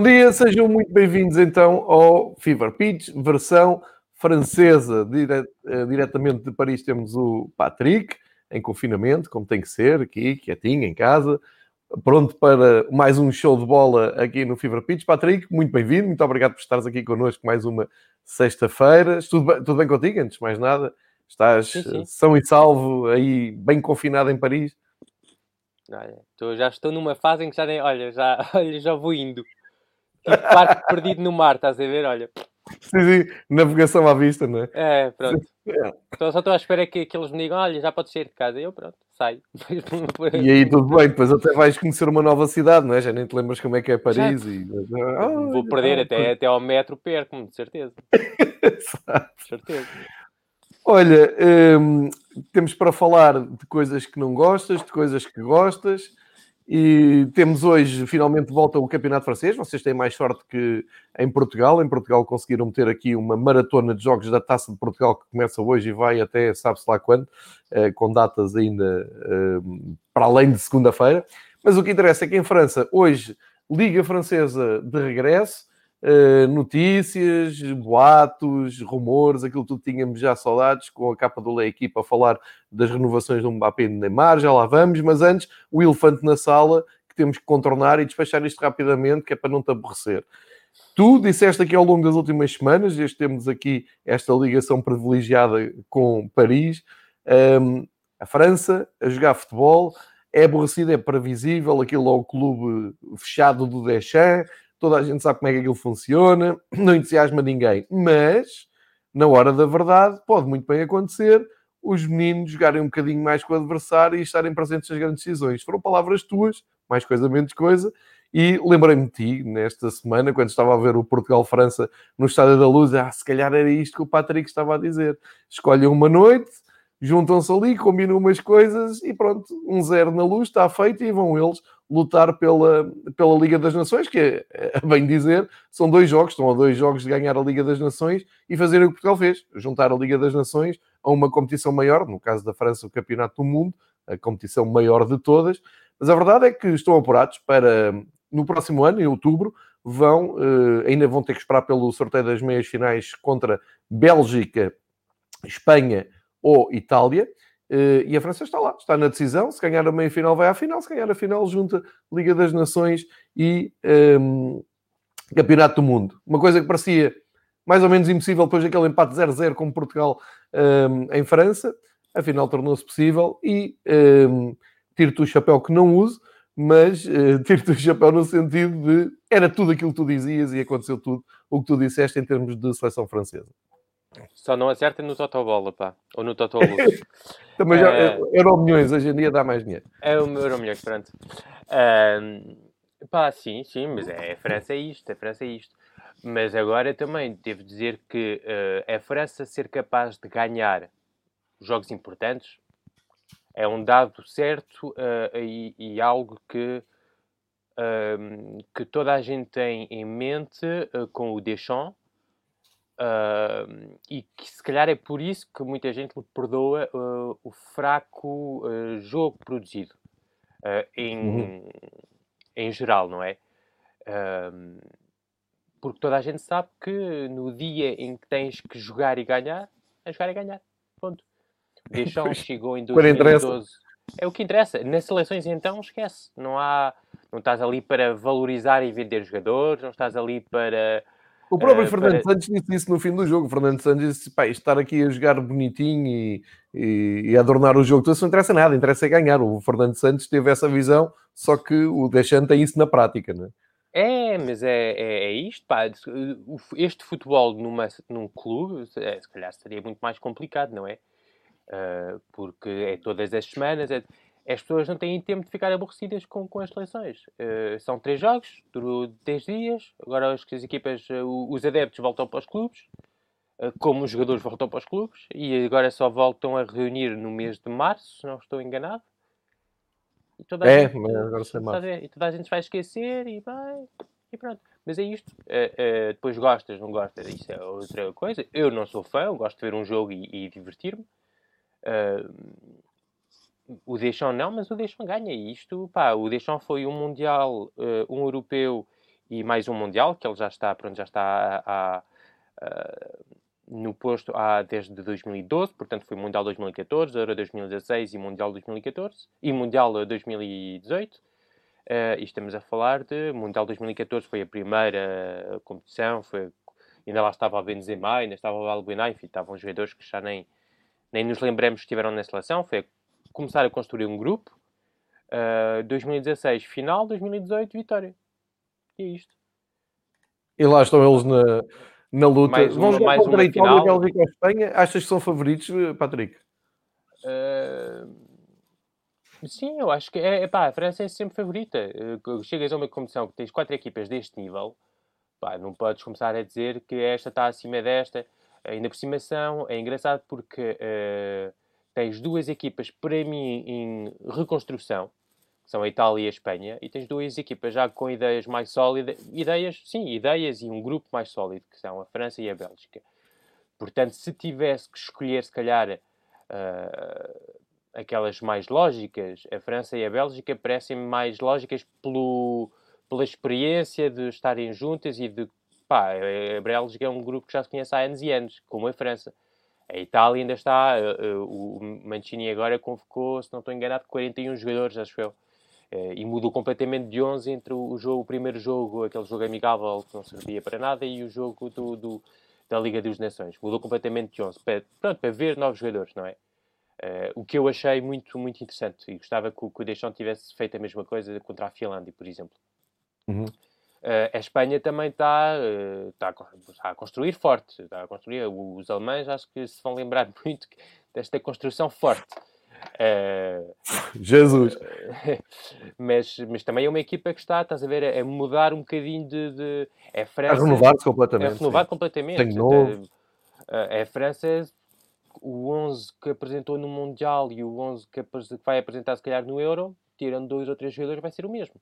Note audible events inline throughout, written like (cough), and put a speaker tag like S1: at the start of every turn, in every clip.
S1: Bom dia, sejam muito bem-vindos então ao Fever Pitch, versão francesa. Dire uh, diretamente de Paris temos o Patrick, em confinamento, como tem que ser, aqui, quietinho, em casa, pronto para mais um show de bola aqui no Fever Pitch. Patrick, muito bem-vindo, muito obrigado por estares aqui connosco mais uma sexta-feira. Tudo, bem, tudo bem contigo, antes de mais nada? Estás sim, sim. são e salvo aí, bem confinado em Paris?
S2: Olha, já estou numa fase em que já nem, olha, já, (laughs) olha, já vou indo. Tipo barco perdido no mar, estás a ver? Olha.
S1: Sim, sim, navegação à vista, não é?
S2: É, pronto. É. Então, só estou à espera que, que eles me digam: olha, já podes sair de casa. E eu, pronto, saio.
S1: e aí tudo bem, depois até vais conhecer uma nova cidade, não é? Já nem te lembras como é que é Paris. E...
S2: Oh, Vou perder oh, até, até ao metro, perco-me, de certeza. (laughs) de certeza.
S1: Olha, hum, temos para falar de coisas que não gostas, de coisas que gostas. E temos hoje, finalmente, volta o Campeonato Francês. Vocês têm mais sorte que em Portugal. Em Portugal conseguiram meter aqui uma maratona de jogos da Taça de Portugal que começa hoje e vai até sabe-se lá quando, eh, com datas ainda eh, para além de segunda-feira. Mas o que interessa é que em França, hoje, Liga Francesa de regresso. Uh, notícias, boatos, rumores, aquilo tudo tínhamos já saudades, com a capa do Lei Equipa a falar das renovações do Mbappé e do Neymar, já lá vamos, mas antes, o elefante na sala, que temos que contornar e despachar isto rapidamente, que é para não te aborrecer. Tu disseste aqui ao longo das últimas semanas, desde temos aqui esta ligação privilegiada com Paris, um, ehm, a França a jogar futebol, é aborrecido, é previsível, aquilo é o clube fechado do Deschamps, toda a gente sabe como é que aquilo funciona, (clears throat) não entusiasma ninguém, mas na hora da verdade pode muito bem acontecer os meninos jogarem um bocadinho mais com o adversário e estarem presentes nas grandes decisões. Foram palavras tuas, mais coisa menos coisa, e lembrei-me de ti nesta semana, quando estava a ver o Portugal-França no Estádio da Luz, ah, se calhar era isto que o Patrick estava a dizer. Escolhem uma noite, juntam-se ali, combinam umas coisas e pronto, um zero na luz, está feito e vão eles lutar pela, pela Liga das Nações, que, a bem dizer, são dois jogos, estão a dois jogos de ganhar a Liga das Nações e fazer o que Portugal fez, juntar a Liga das Nações a uma competição maior, no caso da França, o Campeonato do Mundo, a competição maior de todas, mas a verdade é que estão apurados para, no próximo ano, em outubro, vão, eh, ainda vão ter que esperar pelo sorteio das meias finais contra Bélgica, Espanha ou Itália, Uh, e a França está lá, está na decisão. Se ganhar a meia final, vai à final. Se ganhar a final, junta Liga das Nações e um, ehm, Campeonato do Mundo. Uma coisa que parecia mais ou menos impossível depois daquele empate 0-0 com Portugal um, ehm, em França, afinal tornou-se possível. E um, ehm, tiro-te o chapéu que não uso, mas uh, (laughs) tiro-te o chapéu no sentido de era tudo aquilo que tu dizias e aconteceu tudo o que tu disseste em termos de seleção francesa.
S2: Só não acerta no Totobola, pá. Ou no Totoluz. (laughs)
S1: Também já, uh, Euro milhões, hoje em dia dá mais dinheiro.
S2: É o Euro milhões, pronto. Uh, pá, sim, sim, mas é, a França é isto, a França é isto. Mas agora também devo dizer que uh, a França ser capaz de ganhar jogos importantes é um dado certo uh, e, e, algo que, que toda a gente tem em mente com o Deschamps Uh, e que se calhar é por isso que muita gente lhe perdoa uh, o fraco uh, jogo produzido em, uhum. em geral, não é? porque toda a gente sabe que no dia em que tens que jogar e ganhar, é jogar e ganhar. Ponto. (laughs) Deschamps chegou em 2012. É o que interessa. Nas seleções então esquece. Não há, não estás ali para valorizar e vender jogadores, não estás ali para
S1: O próprio
S2: Uh,
S1: Fernando Santos disse isso no fim do jogo. O Fernando Santos disse: pá, estar aqui a jogar bonitinho e, e, e adornar o jogo, todo isso não interessa nada, interessa é ganhar. O Fernando Santos teve essa visão, só que o Deschamps tem isso na prática, não é?
S2: É, mas é, é, é isto, pá. Este futebol numa, num clube, é, se calhar seria muito mais complicado, não é? Ah, porque é todas as semanas, é- as pessoas não têm tempo de ficar aborrecidas com, com as seleções. Ah, são três jogos, durou 10 dias, agora as, as equipas, o- os adeptos voltam para os clubes, ah, como os jogadores voltam para os clubes, e agora só voltam a reunir no mês de março, se não estou enganado. E toda a
S1: É,
S2: gente-
S1: mas agora sei
S2: a ver? E toda a gente vai esquecer e vai. E pronto. Mas é isto. Depois gostas, não gostas, isso é outra coisa. Eu não sou fã, eu gosto de ver um jogo e, e divertir-me. Eh, o Deschamps não, mas o Deschamps ganha. Isto, pá, o Deschamps foi um Mundial, eh, um Europeu e mais um Mundial, que ele já está, pronto, já está a- a- a- no posto há, desde 2012, portanto foi Mundial 2014, Euro 2016 e Mundial 2014, e Mundial eh, 2018. Eh, e estamos a falar de Mundial 2014, foi a primeira eh, competição, foi, ainda lá estava o Benzema, ainda estava o Albuena, enfim, estavam jogadores que já nem, nem nos lembramos que estiveram na seleção, foi a começar a construir um grupo. Eh, 2016, final, 2018, vitória. E é isto.
S1: E lá estão eles na, na luta.
S2: Mais
S1: Vão
S2: uma- mais
S1: contra a Itália. Bélgica e Espanha. Achas que são favoritos, Patrick?
S2: Uh, sim, eu acho que é, pá, a França é sempre favorita. Uh, chegas a uma competição que tens quatro equipas deste nível, pá, não podes começar a dizer que esta está acima desta. Ainda por cima são, é engraçado porque uh, tens duas equipas, para mim, em reconstrução, que são a Itália e a Espanha, e tens duas equipas já com ideias mais sólidas, ideias, sim, ideias e um grupo mais sólido, que são a França e a Bélgica. Portanto, se tivesse que escolher, se calhar, uh, aquelas mais lógicas, a França e a Bélgica parecem-me mais lógicas pelo, pela experiência de estarem juntas e de. Pá, a Bélgica é um grupo que já se conhece há anos e anos, como a França. A Itália ainda está. Uh, uh, o Mancini agora convocou, se não estou enganado, 41 jogadores, acho eu. Uh, e mudou completamente de 11 entre o, jogo, o primeiro jogo, aquele jogo amigável que não servia para nada, e o jogo do, do da Liga dos Nações. Mudou completamente de 11. Para, pronto, para ver novos jogadores, não é? Uh, o que eu achei muito, muito interessante. E gostava que, que o Deschamps tivesse feito a mesma coisa contra a Finlândia, por exemplo.
S1: Uhum.
S2: Uh, a Espanha também está, uh, está, a a construir forte. Está a construir. Os alemães acho que se vão lembrar (laughs) muito desta construção forte. Uh,
S1: Jesus. (laughs)
S2: mas, mas também é uma equipa que está, estás a ver, a, a mudar um bocadinho de... de é
S1: A
S2: França,
S1: renovar-se
S2: é
S1: completamente.
S2: renovar
S1: sim.
S2: completamente.
S1: Sangue novo.
S2: Eh, A França, o 11 que apresentou no Mundial e o 11 que, vai apresentar, se calhar, no Euro, tirando dois ou três jogadores, vai ser o mesmo.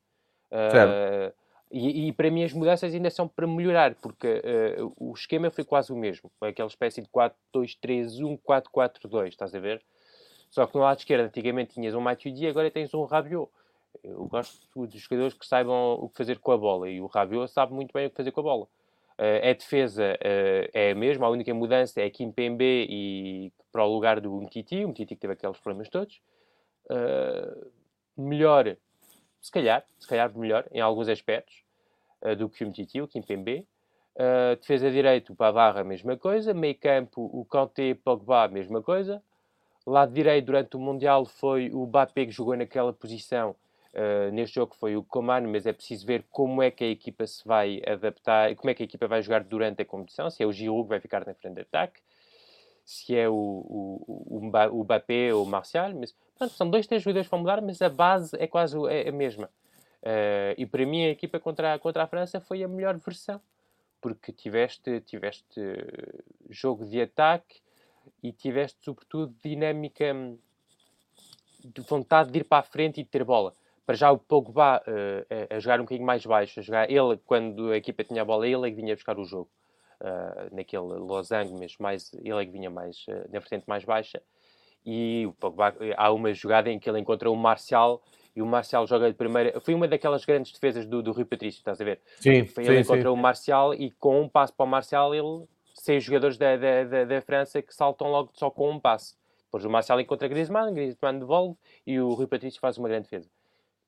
S2: Eh,
S1: Certo.
S2: E, e para mim as mudanças ainda são para melhorar, porque eh, o esquema foi quase o mesmo. Foi aquela espécie de 4-2-3-1, 4-4-2, estás a ver? Só que no lado esquerdo antigamente tinhas um Matuidi e agora tens um Rabiot. Eu gosto de jogadores que saibam o que fazer com a bola e o Rabiot sabe muito bem o que fazer com a bola. Eh, a defesa eh, é a mesma, a única mudança é Kimpembe e para o lugar do Umtiti, o Umtiti que teve aqueles problemas todos. Eh, melhor, se calhar, se calhar melhor em alguns aspectos eh, do que o Umtiti, o Kimpembe. Uh, defesa direito, o Pavarra, mesma coisa. Meio campo, o Kanté, Pogba, mesma coisa. Lado direito, durante o Mundial, foi o Mbappé que jogou naquela posição. Uh, neste jogo foi o Coman, mas é preciso ver como é que a equipa se vai adaptar, como é que a equipa vai jogar durante a competição, se é o Giroud que vai ficar na frente de ataque, se é o, o, o, o ou o Martial, mas são dois, três jogadores que mudar, mas a base é quase o- é a mesma. Uh, e para mim a equipa contra, a- contra a França foi a melhor versão, porque tiveste, tiveste jogo de ataque e tiveste sobretudo dinâmica hum, de vontade de ir para a frente e de ter bola. Para já o Pogba uh, a, a jogar um bocadinho mais baixo, a jogar ele, quando a equipa tinha a bola, ele é que vinha buscar o jogo. Uh, naquele losango, mas mais, ele é que vinha mais uh, na vertente mais baixa. E o Pogba, há uma jogada em que ele encontra o Marcial e o Marcial joga de primeira. Foi uma daquelas grandes defesas do, do Rui Patrício, estás a ver?
S1: Sim,
S2: Foi
S1: sim,
S2: ele
S1: sim.
S2: encontra o Marcial e com um passo para o Marcial, ele seis jogadores da, da, da, da França que saltam logo só com um passo. Depois o Marcial encontra Griezmann, Griezmann devolve e o Rui Patrício faz uma grande defesa.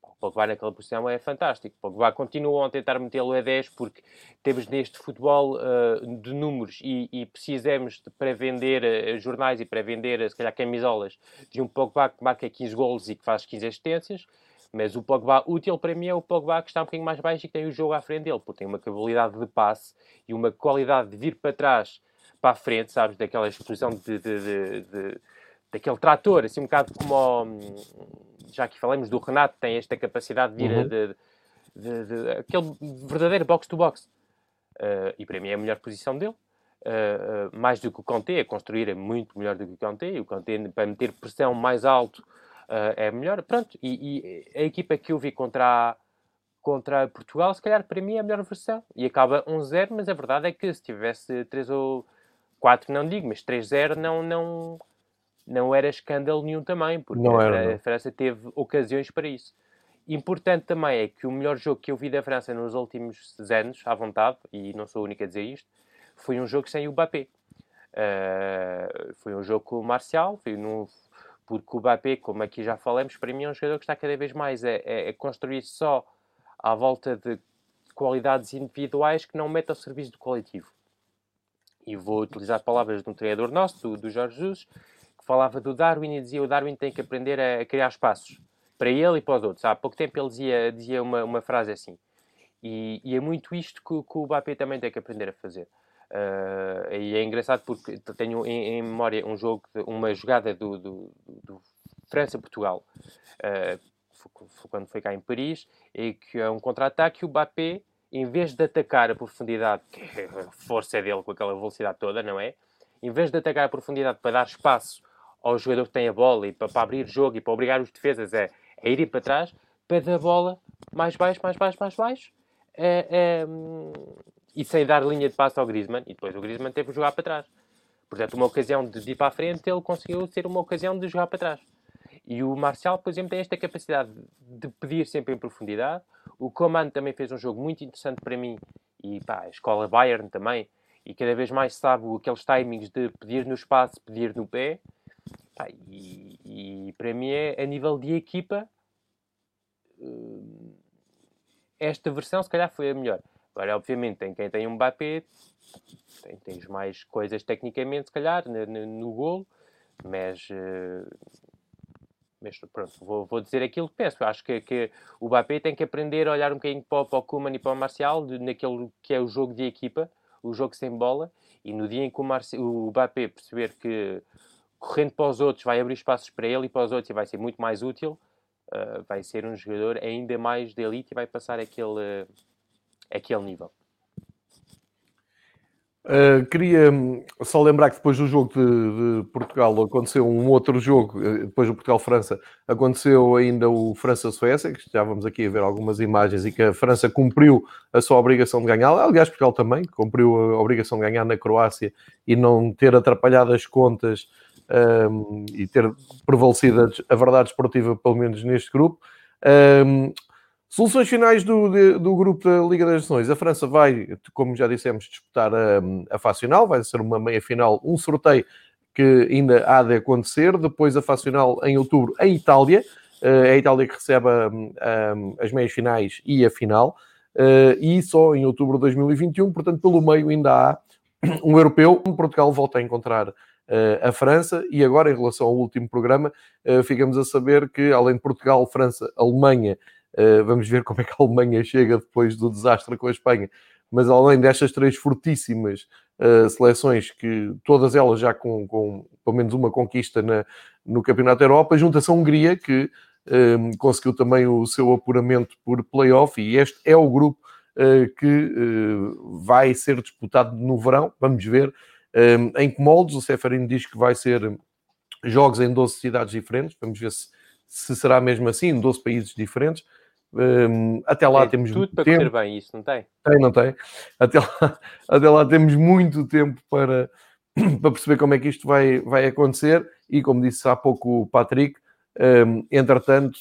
S2: O Pogba naquela posição é fantástico. O Pogba continua a tentar metê-lo a 10 porque temos neste futebol uh, de números e, e precisamos de, para vender uh, jornais e para vender, uh, se calhar, camisolas de um Pogba que marca 15 golos e que faz 15 assistências. Mas o Pogba útil para mim é o Pogba que está um bocadinho mais baixo e que tem o jogo à frente dele, porque tem uma capacidade de passe e uma qualidade de vir para trás, para a frente, sabes? Daquela exposição de, de, de, de daquele trator, assim um bocado como o, já que falamos do Renato, tem esta capacidade de ir uhum. de, de, de, aquele verdadeiro box-to-box. Uh, e para mim é a melhor posição dele. Uh, uh, mais do que o Conte, a construir é muito melhor do que o Conte. E o Conte, para meter pressão mais alto, é melhor. Pronto, e, e, a equipa que eu vi contra a, contra Portugal, se calhar para mim é a melhor versão. E acaba 1-0, mas a verdade é que se tivesse 3 ou 4, não digo, mas 3-0 não, não, não era escândalo nenhum também, porque era, a, França teve ocasiões para isso. Importante também é que o melhor jogo que eu vi da França nos últimos anos, à vontade, e não sou o único a dizer isto, foi um jogo sem o Mbappé. Uh, foi um jogo com o Marcial, foi num, porque o Mbappé, como aqui já falamos, para mim é um jogador que está cada vez mais a, a, a construir só à volta de qualidades individuais que não mete ao serviço do coletivo. E vou utilizar palavras de um treinador nosso, do, do Jorge Jesus, falava do Darwin e dizia o Darwin tem que aprender a, criar espaços para ele e para os outros. Há pouco tempo ele dizia, dizia uma, uma frase assim. E, e é muito isto que, que o Mbappé também tem que aprender a fazer. Uh, e é engraçado porque tenho em, em memória um jogo, uma jogada do, do, do França-Portugal, uh, quando foi cá em Paris, e que é um contra-ataque. O Mbappé, em vez de atacar a profundidade, que é a força dele com aquela velocidade toda, não é? Em vez de atacar a profundidade para dar espaço ao jogador que tem a bola e para, para abrir jogo e para obrigar os defesas a, a irem para trás, pede a bola mais baixo, mais baixo, mais baixo é, é, e sem dar linha de passo ao Griezmann. E depois o Griezmann teve que jogar para trás. Portanto, uma ocasião de ir para a frente, ele conseguiu ser uma ocasião de jogar para trás. E o Marcial, por exemplo, tem esta capacidade de pedir sempre em profundidade. O Coman também fez um jogo muito interessante para mim. E pá, a escola Bayern também. E cada vez mais sabe aqueles timings de pedir no espaço, pedir no pé. E, e, para mim é a nível de equipa eh, esta versão se calhar foi a melhor. Agora, obviamente, tem quem tem um Mbappé, tem, tens mais coisas tecnicamente, se calhar, no, no, golo, mas, uh, mas pronto, vou, vou, dizer aquilo que penso. Acho que, que o Mbappé tem que aprender a olhar um bocadinho para, para o Koeman e para o Marcial, de, naquele que é o jogo de equipa, o jogo sem bola, e no dia em que o, Marci, o Mbappé perceber que correndo para os outros, vai abrir espaços para ele e para os outros e vai ser muito mais útil. Uh, vai ser um jogador ainda mais de elite e vai passar aquele, uh, aquele nível.
S1: Uh, queria hum, só lembrar que depois do jogo de, de Portugal aconteceu um outro jogo, depois do Portugal-França, aconteceu ainda o França-Suécia, que já vamos aqui a ver algumas imagens, e que a França cumpriu a sua obrigação de ganhar. Aliás, Portugal também cumpriu a obrigação de ganhar na Croácia e não ter atrapalhado as contas um, e ter prevalecido a verdade esportiva, pelo menos neste grupo. Um, soluções finais do, do grupo da Liga das Nações. A França vai, como já dissemos, disputar a, a fase final, vai ser uma meia final, um sorteio que ainda há de acontecer. Depois a fase final em outubro em Itália. Uh, é a Itália que recebe as meias finais e a final. Uh, e só em outubro de 2021, portanto, pelo meio ainda há um europeu. Portugal volta a encontrar a França. E agora, em relação ao último programa, eh, ficamos a saber que, além de Portugal, França, Alemanha, eh, vamos ver como é que a Alemanha chega depois do desastre com a Espanha. Mas além destas três fortíssimas seleções, que todas elas já com, com pelo menos uma conquista na, no Campeonato da Europa, junta-se a Hungria, que conseguiu também o seu apuramento por playoff, e este é o grupo uh, que uh, vai ser disputado no verão. Vamos ver um, em que moldes? O Seferino diz que vai ser jogos em 12 cidades diferentes. Vamos ver se, se será mesmo assim, em 12 países diferentes. Um, até lá
S2: tem
S1: temos
S2: tudo para tempo. correr bem, isso não tem?
S1: Tem, não tem. Até lá, (laughs) até lá temos muito tempo para, (clears throat) para perceber como é que isto vai, vai acontecer. E como disse há pouco o Patrick, um, entretanto,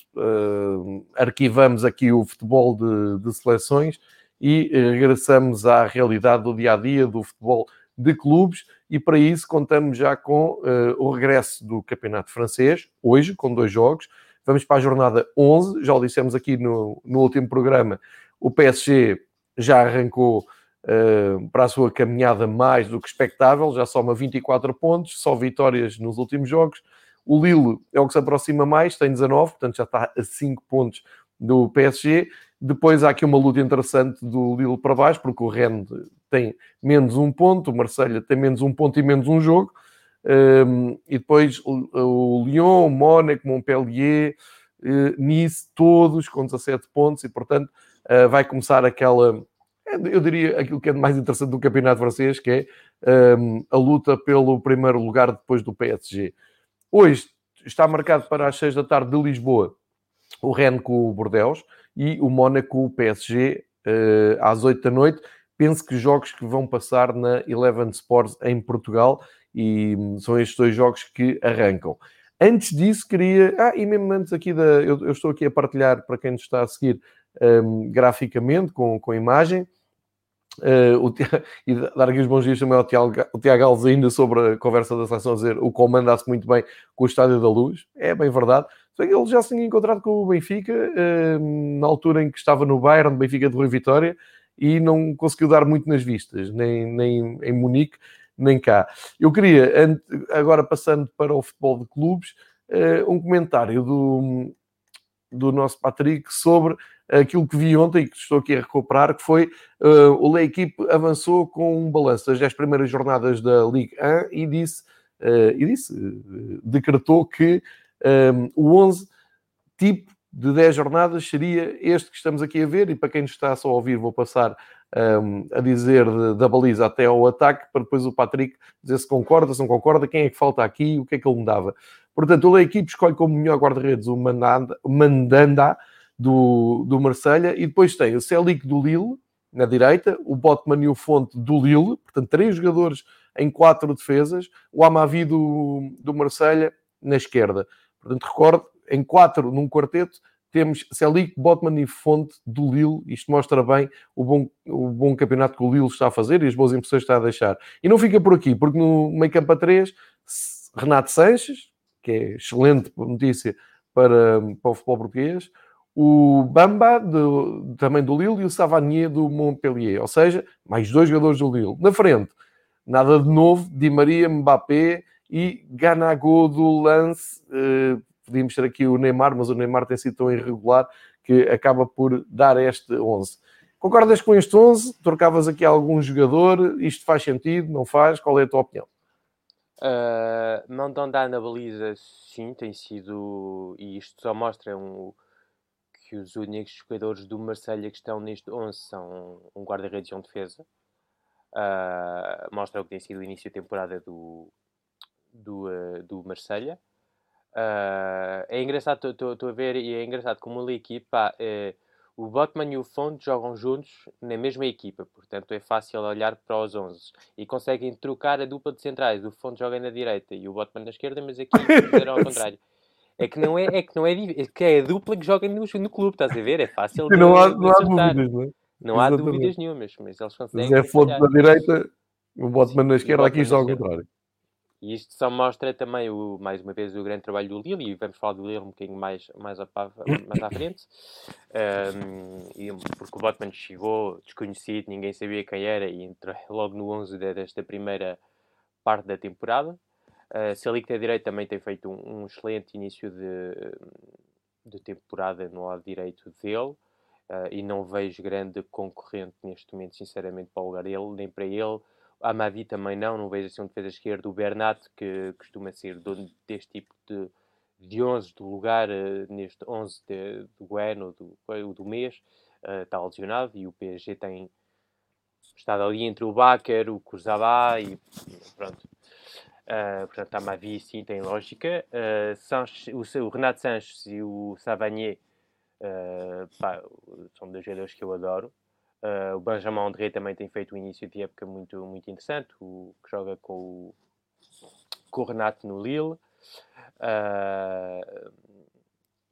S1: arquivamos aqui o futebol de, de seleções e regressamos à realidade do dia a dia do futebol de clubes e para isso contamos já com uh, o regresso do Campeonato Francês, hoje, com dois jogos. Vamos para a jornada 11, já o dissemos aqui no, no último programa, o PSG já arrancou uh, para a sua caminhada mais do que expectável, já soma 24 pontos, só vitórias nos últimos jogos. O Lille é o que se aproxima mais, tem 19, portanto já está a 5 pontos do PSG. Depois há aqui uma luta interessante do Lille para baixo, porque o Rennes tem menos um ponto, o Marselha tem menos um ponto e menos um jogo. Um, e depois o, Lyon, o Mónaco, Montpellier, uh, Nice, todos com 17 pontos, e portanto uh, vai começar aquela, eu diria, aquilo que é mais interessante do campeonato francês, que é um, a luta pelo primeiro lugar depois do PSG. Hoje está marcado para as 6 da tarde de Lisboa o Rennes com o Bordeaux e o Mónaco com o PSG uh, às 8 da noite. Penso que jogos que vão passar na Eleven Sports em Portugal e são estes dois jogos que arrancam. Antes disso, queria. Ah, e mesmo antes aqui da. Eu, eu estou aqui a partilhar para quem nos está a seguir um, graficamente, com, com imagem. Uh, o, (laughs) e dar aqui os bons dias também ao Tiago, o Tiago Alves ainda sobre a conversa da seleção, a dizer o comanda-se muito bem com o Estádio da Luz. É bem verdade. Ele já se tinha encontrado com o Benfica uh, na altura em que estava no Bayern, Benfica de Rui Vitória, e não conseguiu dar muito nas vistas, nem, nem em Munique, nem cá. Eu queria, agora passando para o futebol de clubes, uh, um comentário do, do nosso Patrick sobre aquilo que vi ontem que estou aqui a recuperar, que foi uh, o Le Equipe avançou com um balanço das 10 primeiras jornadas da Ligue 1 e disse, uh, e disse decretou que um, o 11 tipo de 10 jornadas seria este que estamos aqui a ver, e para quem nos está só a ouvir, vou passar um, a dizer de, da baliza até ao ataque, para depois o Patrick dizer se concorda, se não concorda, quem é que falta aqui, o que é que ele mudava. Portanto, a equipe escolhe como melhor guarda-redes o Mandanda, Mandanda do, do Marselha e depois tem o Celic do Lille, na direita, o Botman e o Fonte do Lille, portanto, três jogadores em quatro defesas, o Amavi do, do Marselha na esquerda. Portanto, recordo, em quatro num quarteto, temos Celic, Botman e Fonte do Lille. Isto mostra bem o bom, o bom campeonato que o Lille está a fazer e as boas impressões está a deixar. E não fica por aqui, porque no meio campo a três, Renato Sanches, que é excelente notícia para, para o futebol português, o Bamba, do, também do Lille, e o Savanier do Montpellier. Ou seja, mais dois jogadores do Lille. Na frente, nada de novo, Di Maria, Mbappé e Ganago do Lance. Uh, podíamos ter aqui o Neymar, mas o Neymar tem sido tão irregular que acaba por dar este 11. Concordas com este 11? Trocavas aqui algum jogador? Isto faz sentido? Não faz? Qual é a tua opinião?
S2: Uh, não dar na baliza, sim, tem sido. E isto só mostra um, que os únicos jogadores do Marselha que estão neste 11 são um guarda-redes e um defesa. Uh, mostra o que tem sido o início da temporada do, do, uh, do Marselha. Uh, é engraçado, estou a ver, e é engraçado como a equipa, é, o Botman e o Fonte jogam juntos na mesma equipa, portanto é fácil olhar para os 11 e conseguem trocar a dupla de centrais. O Fonte joga na direita e o Botman na esquerda, mas aqui (laughs) fizeram ao contrário. É que não é, é que não é, é que é a dupla que joga no, no clube, estás a ver? É fácil
S1: de, não há, não há dúvidas, não é?
S2: Não há dúvidas nenhumas, mas eles conseguem.
S1: Mas é Fonte na direita, o Botman na esquerda, aqui está ao contrário.
S2: E isto só mostra também, o, mais uma vez, o grande trabalho do Lille, e vamos falar do Lille um bocadinho mais, mais, a, mais à frente, um, porque o Botman chegou desconhecido, ninguém sabia quem era, e entrou (laughs) logo no 11 desta primeira parte da temporada. Uh, Selic da direita também tem feito um, um, excelente início de, de temporada no lado direito dele, uh, e não vejo grande concorrente neste momento, sinceramente, para o lugar dele, nem para ele, Amadi também não, não vejo assim um defesa esquerda. O Bernat, que costuma ser deste tipo de, de 11 do lugar, uh, neste 11 de, do ano, do, do mês, uh, está lesionado e o PSG tem estado ali entre o Baker, o Kurzabá e pronto. Uh, portanto, a Mavi sim tem lógica. Uh, o, o, Renato Sanches e o Savanier uh, pá, são dois jogadores que eu adoro. Uh, o Benjamin André também tem feito um início de época muito, muito interessante, o, que joga com o, com o Renato no Lille. Uh,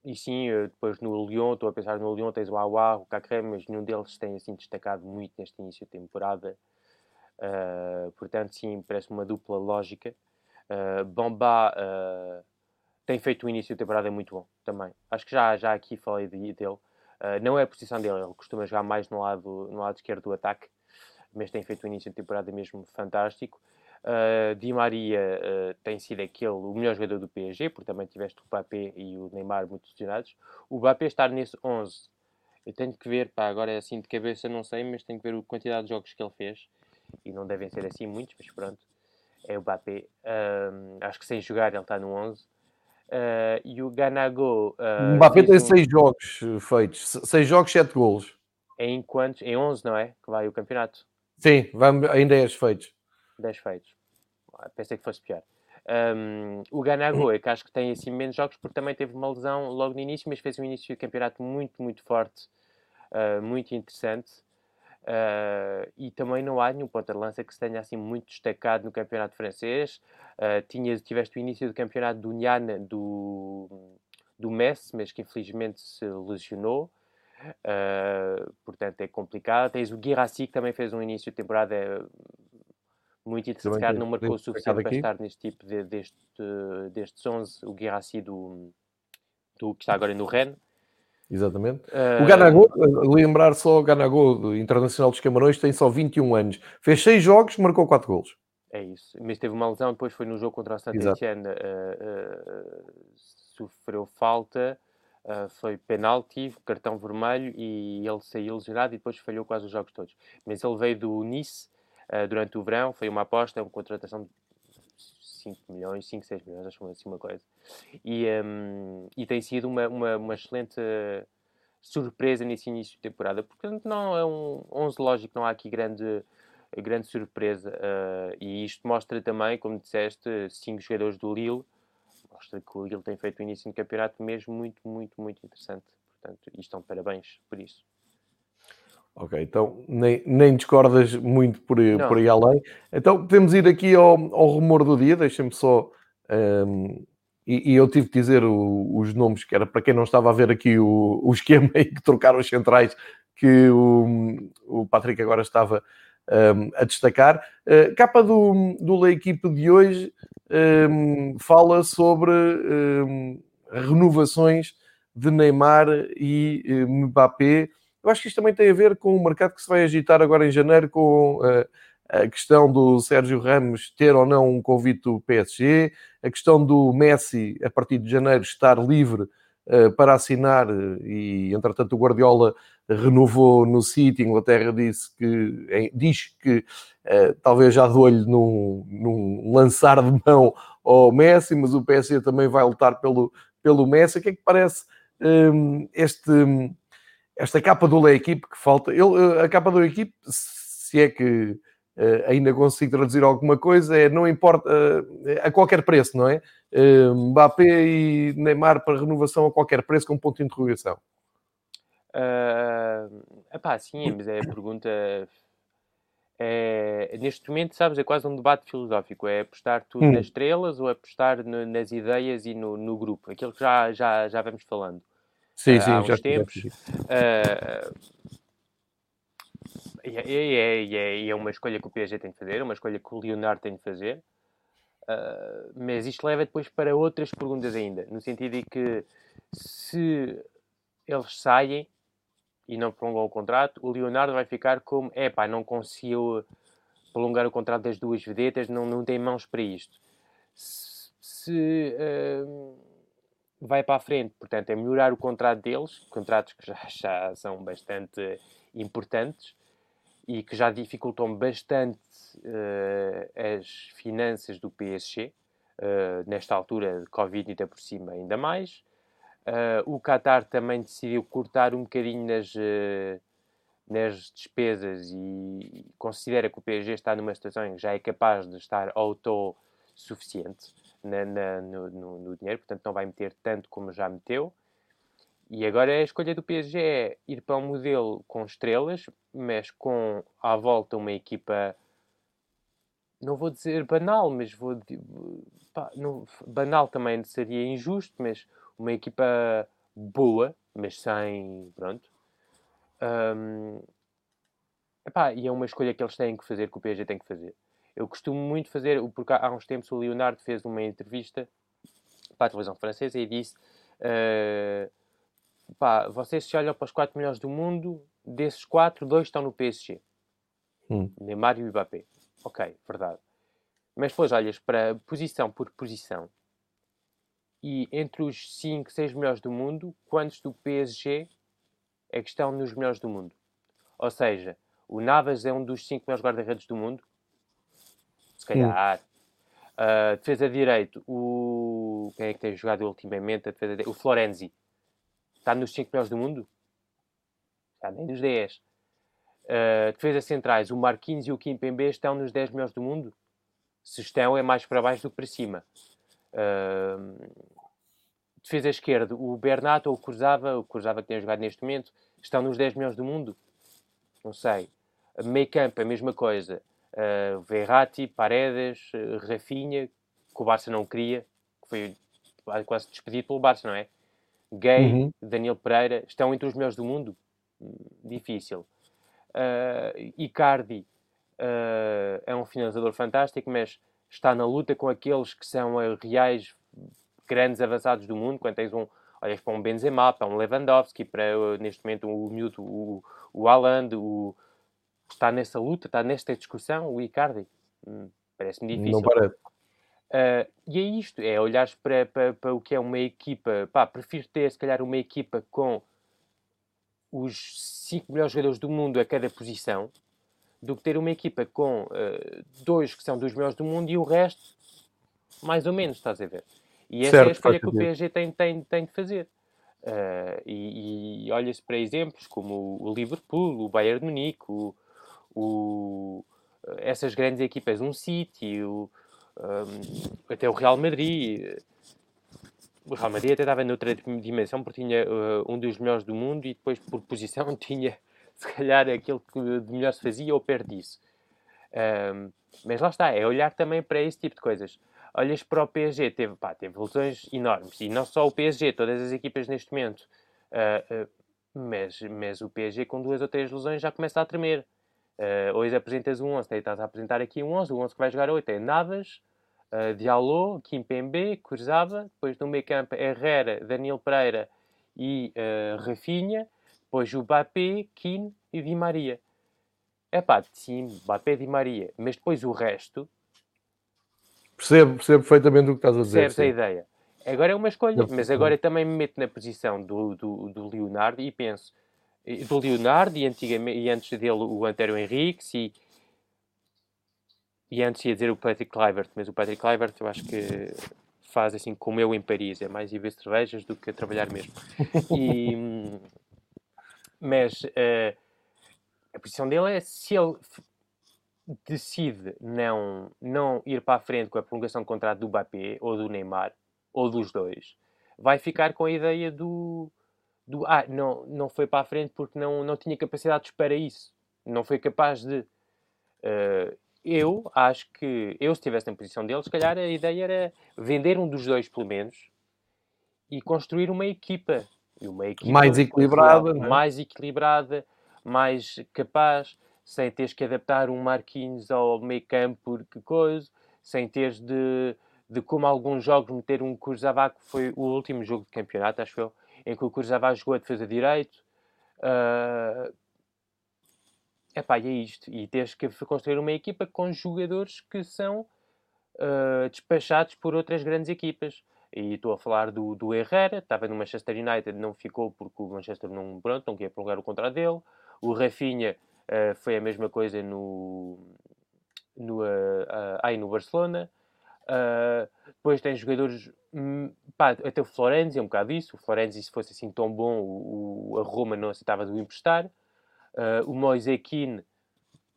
S2: e sim, depois no Lyon, estou a pensar no Lyon, tens o Aouar, o Cacré, mas nenhum deles tem assim destacado muito neste início de temporada. Uh, portanto, sim, parece uma dupla lógica. Uh, uh, tem feito um início de temporada muito bom. também. Acho que já, já aqui falei de, dele. Uh, não é a posição dele, ele costuma jogar mais no lado, no lado esquerdo do ataque, mas tem feito o início de temporada mesmo fantástico. Uh, Di Maria uh, tem sido aquele, o melhor jogador do PSG, porque também tiveste o Mbappé e o Neymar muito lesionados. O Mbappé estar nesse 11, eu tenho que ver, pá, agora é assim de cabeça, não sei, mas tenho que ver a quantidade de jogos que ele fez, e não devem ser assim muitos, mas pronto, é o Mbappé. Uh, acho que sem jogar ele está no 11. Uh, e o Ganago.
S1: Uh, o Mbappé tem 6 jogos feitos, 6 jogos, 7 golos.
S2: Em quantos? Em 11, não é? Que vai o campeonato?
S1: Sim, vai em 10 feitos.
S2: 10 feitos. Ah, pensei que fosse pior. Um, o Ganago é que acho que tem assim menos jogos porque também teve uma lesão logo no início, mas fez um início de campeonato muito, muito forte, uh, muito interessante. Uh, e também não há nenhum ponta de lança que se tenha assim muito destacado no campeonato francês. Uh, tinhas, tiveste o início do campeonato do Niana, do, do Messi, mas que infelizmente se lesionou. Uh, portanto é complicado. Tens o Guirassi que também fez um início de temporada muito interessante, não marcou o suficiente para estar neste tipo de, deste, destes 11, o Guirassi do, do que está agora no Rennes.
S1: Exatamente. Uh... O Ganagô, lembrar só, o Ganagô, do Internacional dos Camarões, tem só 21 anos. Fez 6 jogos, marcou 4 golos.
S2: É isso. Mas teve uma lesão, depois foi no jogo contra o Saint-Etienne, uh, uh, sofreu falta, foi penalti, cartão vermelho e ele saiu lesionado e depois falhou quase os jogos todos. Mas ele veio do Nice durante o verão, foi uma aposta, uma contratação 5 milhões, 5, 6 milhões, acho que assim uma coisa. E, um, e tem sido uma, uma, uma, excelente surpresa nesse início de temporada, porque não é um 11 lógico, não há aqui grande, grande surpresa. Uh, e isto mostra também, como disseste, 5 jogadores do Lille, mostra que o Lille tem feito o início de campeonato mesmo muito, muito, muito interessante. Portanto, e estão parabéns por isso.
S1: Ok, então nem, nem discordas muito por, por aí além. Então podemos ir aqui ao, ao rumor do dia, deixem-me só. Um, e, e, eu tive que dizer o, os nomes, que era para quem não estava a ver aqui o, o esquema (laughs) e que trocaram os centrais, que o, o Patrick agora estava um, a destacar. Uh, capa do, do La Equipe de hoje um, fala sobre renovações de Neymar e uh, Mbappé eu acho que isto também tem a ver com o mercado que se vai agitar agora em janeiro, com uh, a questão do Sérgio Ramos ter ou não um convite do PSG, a questão do Messi, a partir de janeiro, estar livre uh, para assinar, e entretanto o Guardiola renovou no City, Inglaterra disse que, diz que uh, talvez já de olho num, num lançar de mão ao Messi, mas o PSG também vai lutar pelo, pelo Messi. O que é que parece um, este esta capa do Le Equipe que falta, ele, a capa do Equipe, se é que uh, ainda consigo traduzir alguma coisa, é não importa uh, a qualquer preço, não é? Uh, Mbappé e Neymar para renovação a qualquer preço, com ponto de interrogação.
S2: Uh, epá, sim, mas é a pergunta. É, neste momento, sabes, é quase um debate filosófico. É apostar tudo hum. nas estrelas ou apostar no, nas ideias e no, no, grupo? Aquilo que já, já, já vamos falando.
S1: Sim, sim,
S2: há
S1: uns
S2: tempos. Uh, e, é, é, e é uma escolha que o PSG tem de fazer, uma escolha que o Leonardo tem de fazer. Uh, mas isto leva depois para outras perguntas ainda, no sentido de que se eles saem e não prolongam o contrato, o Leonardo vai ficar como, é pá, não conseguiu prolongar o contrato das duas vedetas, não, não tem mãos para isto. Se, se uh, vai para a frente. Portanto, é melhorar o contrato deles, contratos que já, (laughs) já são bastante importantes e que já dificultam bastante uh, as finanças do PSG, uh, eh, nesta altura de Covid ainda por cima ainda mais. Uh, o Qatar também decidiu cortar um bocadinho nas, nas despesas e considera que o PSG está numa situação em que já é capaz de estar autossuficiente na, na, no, no, no, dinheiro, portanto não vai meter tanto como já meteu. E agora a escolha do PSG é ir para um modelo com estrelas, mas com à volta uma equipa, não vou dizer banal, mas vou pá, não, banal também seria injusto, mas uma equipa boa, mas sem pronto. Um, epá, e é uma escolha que eles têm que fazer, que o PSG tem que fazer. Eu costumo muito fazer, porque há uns tempos o Leonardo fez uma entrevista para a televisão francesa e disse Uh, pá, vocês se olham para os 4 melhores do mundo, desses 4, 2 estão no PSG. Hum. Neymar e Mbappé. Ok, verdade. Mas depois olhas para posição por posição e entre os 5, 6 melhores do mundo, quantos do PSG é que estão nos melhores do mundo? Ou seja, o Navas é um dos 5 melhores guarda-redes do mundo? Se calhar. Uh, defesa de direito, o. Quem é que tem jogado ultimamente? A defesa de... O Florenzi. Está nos 5 melhores do mundo? Está nem nos 10. Uh, ah, defesa centrais, o Marquinhos e o Kimpembe estão nos 10 melhores do mundo? Se estão, é mais para baixo do que para cima. Uh, defesa esquerda, o Bernat ou o Cruzava, o Cruzava que tem jogado neste momento, estão nos 10 melhores do mundo? Não sei. Meio campo, a mesma coisa uh, Verratti, Paredes, uh, Rafinha, que o Barça não queria, que foi quase despedido pelo Barça, não é? Gay, uhum. Daniel Pereira, estão entre os melhores do mundo? Difícil. Uh, Icardi uh, é um finalizador fantástico, mas está na luta com aqueles que são reais grandes avançados do mundo, quando tens um, olhas para um Benzema, para um Lewandowski, para neste momento o miúdo, o, o Haaland, o, está nessa luta, está nesta discussão, o Icardi? Hum, Parece-me difícil.
S1: Não parece.
S2: Uh, e é isto, é olhar para, para, para, o que é uma equipa. Pá, prefiro ter, se calhar, uma equipa com os cinco melhores jogadores do mundo a cada posição do que ter uma equipa com uh, dois que são dos melhores do mundo e o resto, mais ou menos, estás a ver? E essa certo, é a escolha que o PSG tem, tem, tem de fazer. Uh, e, e olha-se para exemplos como o Liverpool, o Bayern de Munique, o, o, essas grandes equipas, um City, o, um, até o Real Madrid. O Real Madrid até estava noutra dimensão porque tinha uh, um dos melhores do mundo e depois por posição (laughs) tinha se calhar aquele que de melhor se fazia ou perto disso. Um, mas lá está, é olhar também para esse tipo de coisas. Olhas para o PSG, teve, pá, teve lesões enormes. E não só o PSG, todas as equipas neste momento. Uh, uh, mas, mas o PSG com duas ou três lesões já começa a tremer. Uh, hoje apresentas um 11, estás a apresentar aqui um 11, o 11 que vai jogar hoje é Navas, uh, Diallo, Kimpembe, Cruzava, depois no meio campo Herrera, Daniel Pereira e uh, Rafinha, depois o Bappé, Kim e Di Maria. É pá, sim, Bappé, Di Maria, mas depois o resto...
S1: Percebo, percebo perfeitamente o que estás a dizer.
S2: Percebes a ideia. Agora é uma escolha, mas agora também me meto na posição do, do, do Leonardo e penso do Leonardo e, e antes dele o Antério Henriques e, e antes ia dizer o Patrick Kluivert, mas o Patrick Kluivert eu acho que faz assim como eu em Paris, é mais ir ver cervejas do que trabalhar mesmo. E, (laughs) mas uh, a posição dele é se ele decide não, não ir para a frente com a prolongação de contrato do Mbappé ou do Neymar, ou dos dois, vai ficar com a ideia do, do ah, não, não foi para a frente porque não, não tinha capacidades para isso. Não foi capaz de. Uh, eu acho que eu, se estivesse na posição dele, se calhar a ideia era vender um dos dois, pelo menos, e construir uma equipa. Uma equipa
S1: mais equilibrada,
S2: é? mais equilibrada, mais capaz, sem teres que adaptar um Marquinhos ao meio campo, porque coisa, sem teres de, de como alguns jogos meter um Curzavac, foi o último jogo de campeonato, acho eu em que o Curzavá jogou a defesa de direito. Uh, epá, e é isto. E tens que construir uma equipa com jogadores que são uh, despachados por outras grandes equipas. E estou a falar do, do Herrera, estava no Manchester United, não ficou porque o Manchester não, pronto, não queria prolongar o contrato dele. O Rafinha uh, foi a mesma coisa no, no, uh, uh, aí no Barcelona. Uh, depois tem jogadores, hum, pá, até o Florenzi é um bocado isso. O Florenzi, se fosse assim tão bom, o, o a Roma não aceitava de o emprestar. Uh, o Moise Keane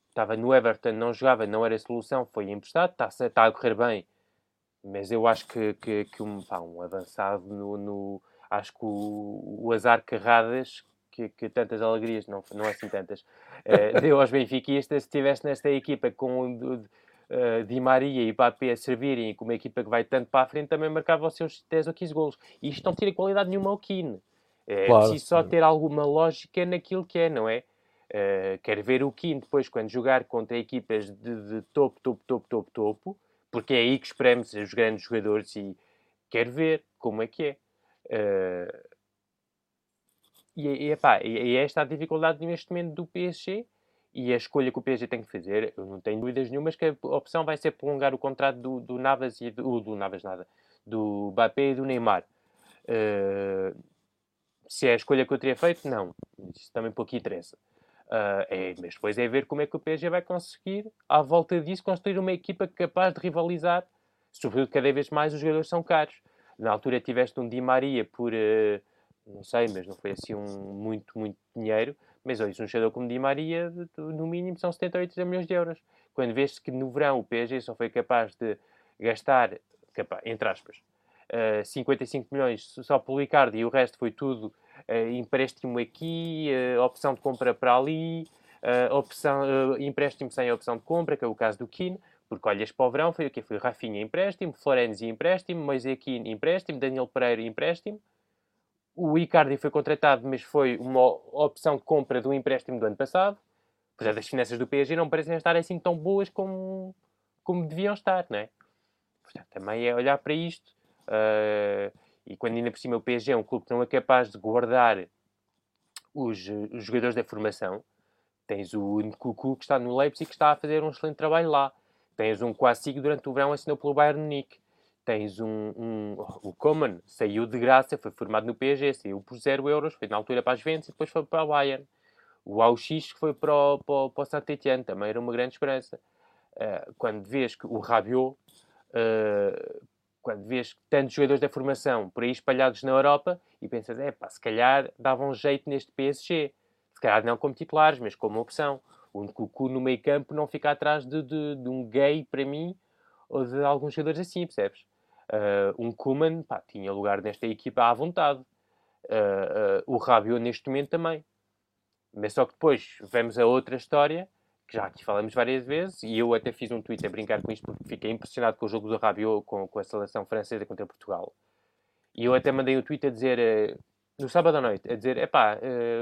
S2: estava no Everton, não jogava, não era solução, foi emprestado, está, está a correr bem. Mas eu acho que, que, que um, pá, um avançado no, no, Acho que o, o azar Carradas, que, que, tantas alegrias, não, não é assim tantas, uh, (laughs) deu aos benfiquistas, se estivesse nesta equipa com uh, Di Maria e Mbappé a servirem com uma equipa que vai tanto para a frente, também marcava os seus 10 ou 15 golos. E isto não tira qualidade nenhuma ao Keane. É claro. preciso só ter alguma lógica naquilo que é, não é? Uh, quero ver o Keane depois, quando jogar contra equipas de, de topo, topo, topo, topo, topo, porque é aí que esperamos os grandes jogadores e quero ver como é que é. Uh, e, e, epá, e, esta é a dificuldade neste momento do PSG e a escolha que o PSG tem que fazer, eu não tenho dúvidas nenhumas que a opção vai ser prolongar o contrato do, do Navas e do, do Navas nada, do Mbappé e do Neymar. Uh, se é a escolha que eu teria feito, não. Isso também pouco interessa. Uh, é, mas depois é ver como é que o PSG vai conseguir, à volta disso, construir uma equipa capaz de rivalizar. Sobretudo, cada vez mais os jogadores são caros. Na altura tiveste um Di Maria por, uh, não sei, mas não foi assim um muito, muito dinheiro. Mas hoje um jogador como Di Maria, no mínimo, são 78 milhões de euros. Quando vês que no verão o PSG só foi capaz de gastar, entre aspas, uh, eh, 55 milhões só pelo Ricardo e o resto foi tudo uh, empréstimo aqui, uh, opção de compra para ali, opção, empréstimo sem opção de compra, que é o caso do Kine, porque olhas para o verão, foi o que Foi Rafinha empréstimo, Florenzi empréstimo, Moisés Kine empréstimo, Daniel Pereira empréstimo, o Icardi foi contratado, mas foi uma opção de compra do empréstimo do ano passado. Portanto, as finanças do PSG não parecem estar assim tão boas como, como deviam estar, não é? Portanto, também é olhar para isto. Uh, e quando ainda por cima o PSG é um clube que não é capaz de guardar os, os jogadores da formação, tens o Nkuku que está no Leipzig que está a fazer um excelente trabalho lá. Tens um Quasigo durante o verão assinou pelo Bayern Munique tens um, um, o Coman saiu de graça, foi formado no PSG, saiu por 0 euros, foi na altura para as vendas e depois foi para o Bayern. O Auxix foi para o, para, para o Saint-Etienne, também era uma grande esperança. Uh, quando vês que o Rabiot, uh, quando vês tantos jogadores da formação por aí espalhados na Europa e pensas, é pá, se calhar davam um jeito neste PSG. Se calhar não como titulares, mas como opção. O Nkuku no meio campo não fica atrás de, de, de um gay, para mim, ou de alguns jogadores assim, percebes? Uh, um Kuman tinha lugar nesta equipa à vontade. Uh, uh, o Rabiot neste momento também. Mas só que depois vemos a outra história, que já aqui falamos várias vezes, e eu até fiz um tweet a brincar com isto porque fiquei impressionado com o jogo do Rabiot com, com a seleção francesa contra Portugal. E eu até mandei um tweet a dizer, no sábado à noite, a dizer, epá,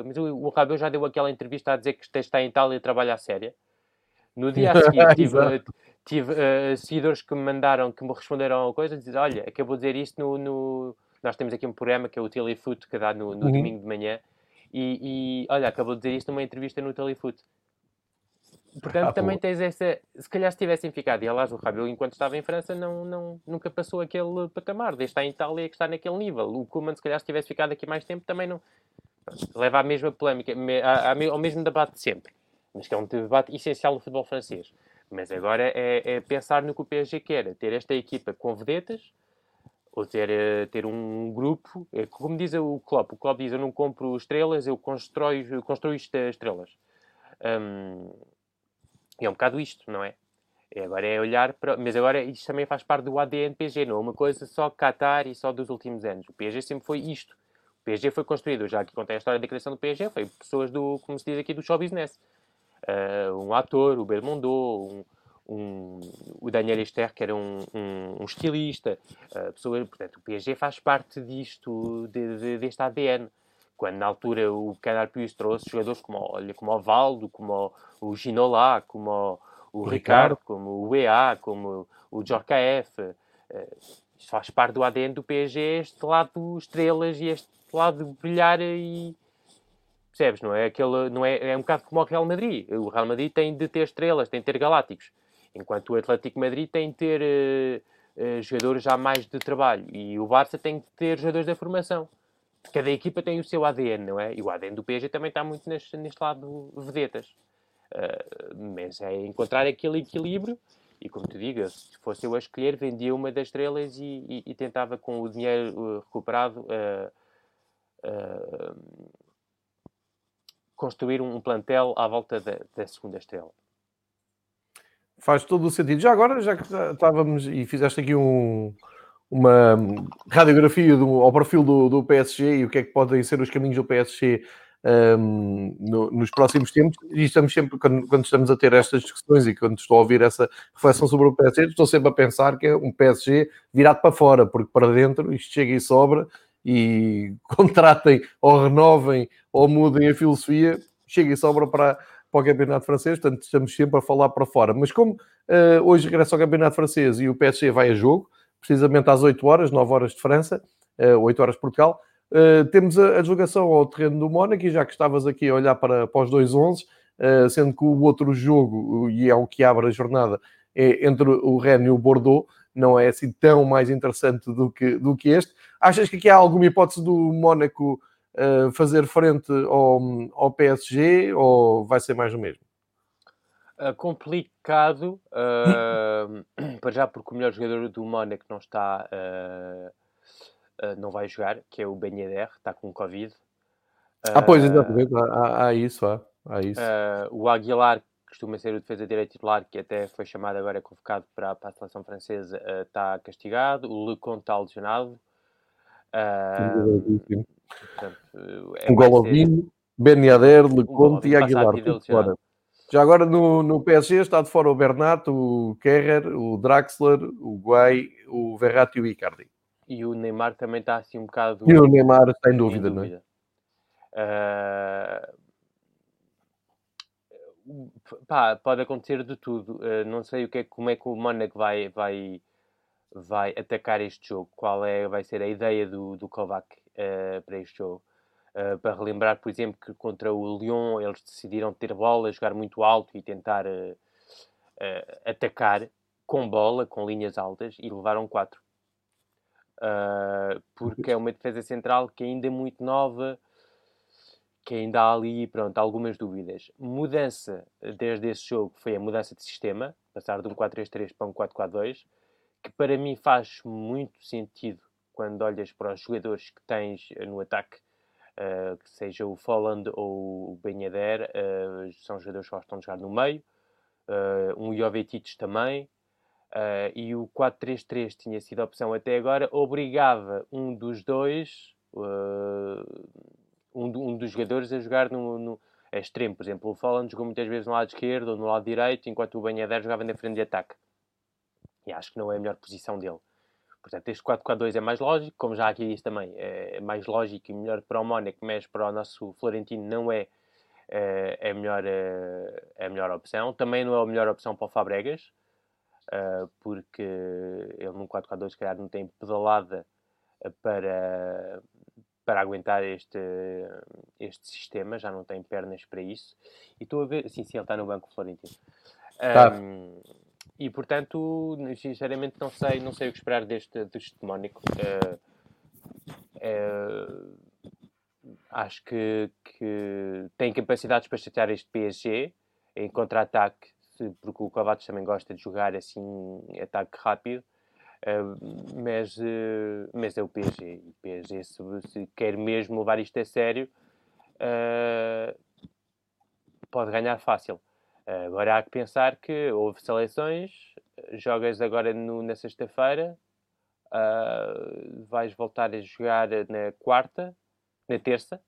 S2: mas o, o Rabiot já deu aquela entrevista a dizer que está em Itália e trabalha a séria. No dia a seguir (laughs) tive, tive uh, seguidores que me mandaram, que me responderam a coisa, dizer, olha, acabou de dizer isto no, no, Nós temos aqui um programa que é o Telefoot, que dá no, no uhum. domingo de manhã, e, e, olha, acabou de dizer isto numa entrevista no Telefoot. Portanto, ah, também pô. tens essa. Se calhar se tivessem ficado, e aliás, o Rabiot, enquanto estava em França, não, não, nunca passou aquele patamar. Desde estar em Itália que está naquele nível. O Kuman, se calhar, se tivesse ficado aqui mais tempo, também não. Leva à mesma polémica, ao mesmo debate de sempre. Mas que é um debate essencial do futebol francês. Mas agora é, é, pensar no que o PSG quer, ter esta equipa com vedetas, ou ter, eh, ter um grupo, é, como diz o Klopp, o Klopp diz, eu não compro estrelas, eu construo, eu construo estrelas. Um, é um bocado isto, não é? E agora é olhar para... Mas agora isto também faz parte do ADN PSG, não é uma coisa só Qatar e só dos últimos anos. O PSG sempre foi isto. O PSG foi construído, já que contei a história da criação do PSG, foi pessoas do, como se diz aqui, do show business uh, um ator, o Belmondo, um, um, o Daniel Esther, que era um, um, estilista. Uh, pessoa, portanto, o PSG faz parte disto, de, de, deste ADN. Quando na altura o Canal Plus trouxe jogadores como, olha, como o Valdo, como o, o Ginola, como o, o Ricardo, como o EA, como o Djorkaeff. Uh, isto faz parte do ADN do PSG, este lado estrelas e este lado brilhar e, Percebes? Não é, aquele, não é, é um bocado como o Real Madrid. O Real Madrid tem de ter estrelas, tem de ter galácticos. Enquanto o Atlético Madrid tem de ter uh, uh, jogadores já mais de trabalho. E o Barça tem de ter jogadores da formação. Cada equipa tem o seu ADN, não é? E o ADN do PSG também está muito neste, neste lado vedetas. Uh, mas é encontrar aquele equilíbrio. E como te digo, se fosse eu a escolher, vendia uma das estrelas e, e, e tentava com o dinheiro recuperado construir um plantel à volta da, da segunda estrela.
S1: Faz todo o sentido. Já agora, já que estávamos e fizeste aqui um, uma radiografia do, ao perfil do, do, PSG e o que é que podem ser os caminhos do PSG um, no, nos próximos tempos, e estamos sempre, quando, quando, estamos a ter estas discussões e quando estou a ouvir essa reflexão sobre o PSG, estou sempre a pensar que é um PSG virado para fora, porque para dentro isto chega e sobra e (laughs) contratem ou renovem ou mudem a filosofia, chega e sobra para, para o campeonato francês, portanto estamos sempre a falar para fora. Mas como uh, hoje regressa ao campeonato francês e o PSG vai a jogo, precisamente às 8 horas, 9 horas de França, uh, 8 horas de Portugal. Uh, temos a, a deslocação ao terreno do Mónaco, e já que estavas aqui a olhar para, para os dois 11, uh, sendo que o outro jogo, e é o que abre a jornada, é entre o Rennes e o Bordeaux, não é assim tão mais interessante do que, do que este. Achas que aqui há alguma hipótese do Mónaco uh, fazer frente ao, ao PSG ou vai ser mais o mesmo?
S2: Uh, complicado, uh, (clears throat) para já porque o melhor jogador do Mónaco não está, uh, não vai jogar, que é o Ben Yedder, está com Covid.
S1: ah, pois, exatamente, há, há isso, há, há isso.
S2: o Aguilar, que costuma ser o defesa direito titular, que até foi chamado agora, convocado para, para a seleção francesa, está castigado. O Lecon está lesionado.
S1: Portanto, é, um Golovin, ser... Ben Leconte e Aguilar, tudo fora. Já agora no, no PSG está de fora o Bernat, o Kerrer, o Draxler, o Guay, o Verratti e o Icardi.
S2: E o Neymar também está assim um bocado.
S1: E o Neymar sem dúvida, dúvida. não
S2: é? Uh... Pá, pode acontecer de tudo. Uh, não sei o que é, como é que o Monaco vai, vai, vai atacar este jogo. Qual é, vai ser a ideia do, do Kovac uh, para este jogo. Uh, para relembrar, por exemplo, que contra o Lyon eles decidiram ter bola, jogar muito alto e tentar uh, atacar com bola, com linhas altas, e levaram 4. porque é uma defesa central que ainda é muito nova, que ainda há ali, pronto, algumas dúvidas. Mudança desde esse jogo foi a mudança de sistema, passar de um 4-3-3 para um 4-4-2, que para mim faz muito sentido quando olhas para os jogadores que tens no ataque uh, que seja o Folland ou o Ben Yedder, uh, são jogadores que gostam de jogar no meio, uh, um Jovetic também, e o 4-3-3 tinha sido a opção até agora, obrigava um dos dois, um, um, dos jogadores a jogar no, no extremo, por exemplo, o Folland jogou muitas vezes no lado esquerdo ou no lado direito, enquanto o Ben Yedder jogava na frente de ataque. E acho que não é a melhor posição dele. Portanto, este 4-4-2 é mais lógico, como já aqui disse também, é mais lógico e melhor para o Mónaco, mas para o nosso Florentino não é, é, é, melhor, é, é a melhor opção. Também não é a melhor opção para o Fabregas, eh, porque ele num 4-4-2 se calhar não tem pedalada para, para aguentar este, este sistema, já não tem pernas para isso. E estou a ver, sim, sim, ele está no banco Florentino. Tá. Um, e portanto, sinceramente, não sei, não sei o que esperar deste, deste Mónico. Uh, uh, acho que, que tem capacidades para chatear este PSG em contra-ataque, porque o Kovacs também gosta de jogar assim, ataque rápido. Uh, mas, mas é o PSG. O PSG, se, se, quer mesmo levar isto a sério, pode ganhar fácil. Agora há que pensar que houve seleções, jogas agora no, na sexta-feira, uh, vais voltar a jogar na quarta, na terça,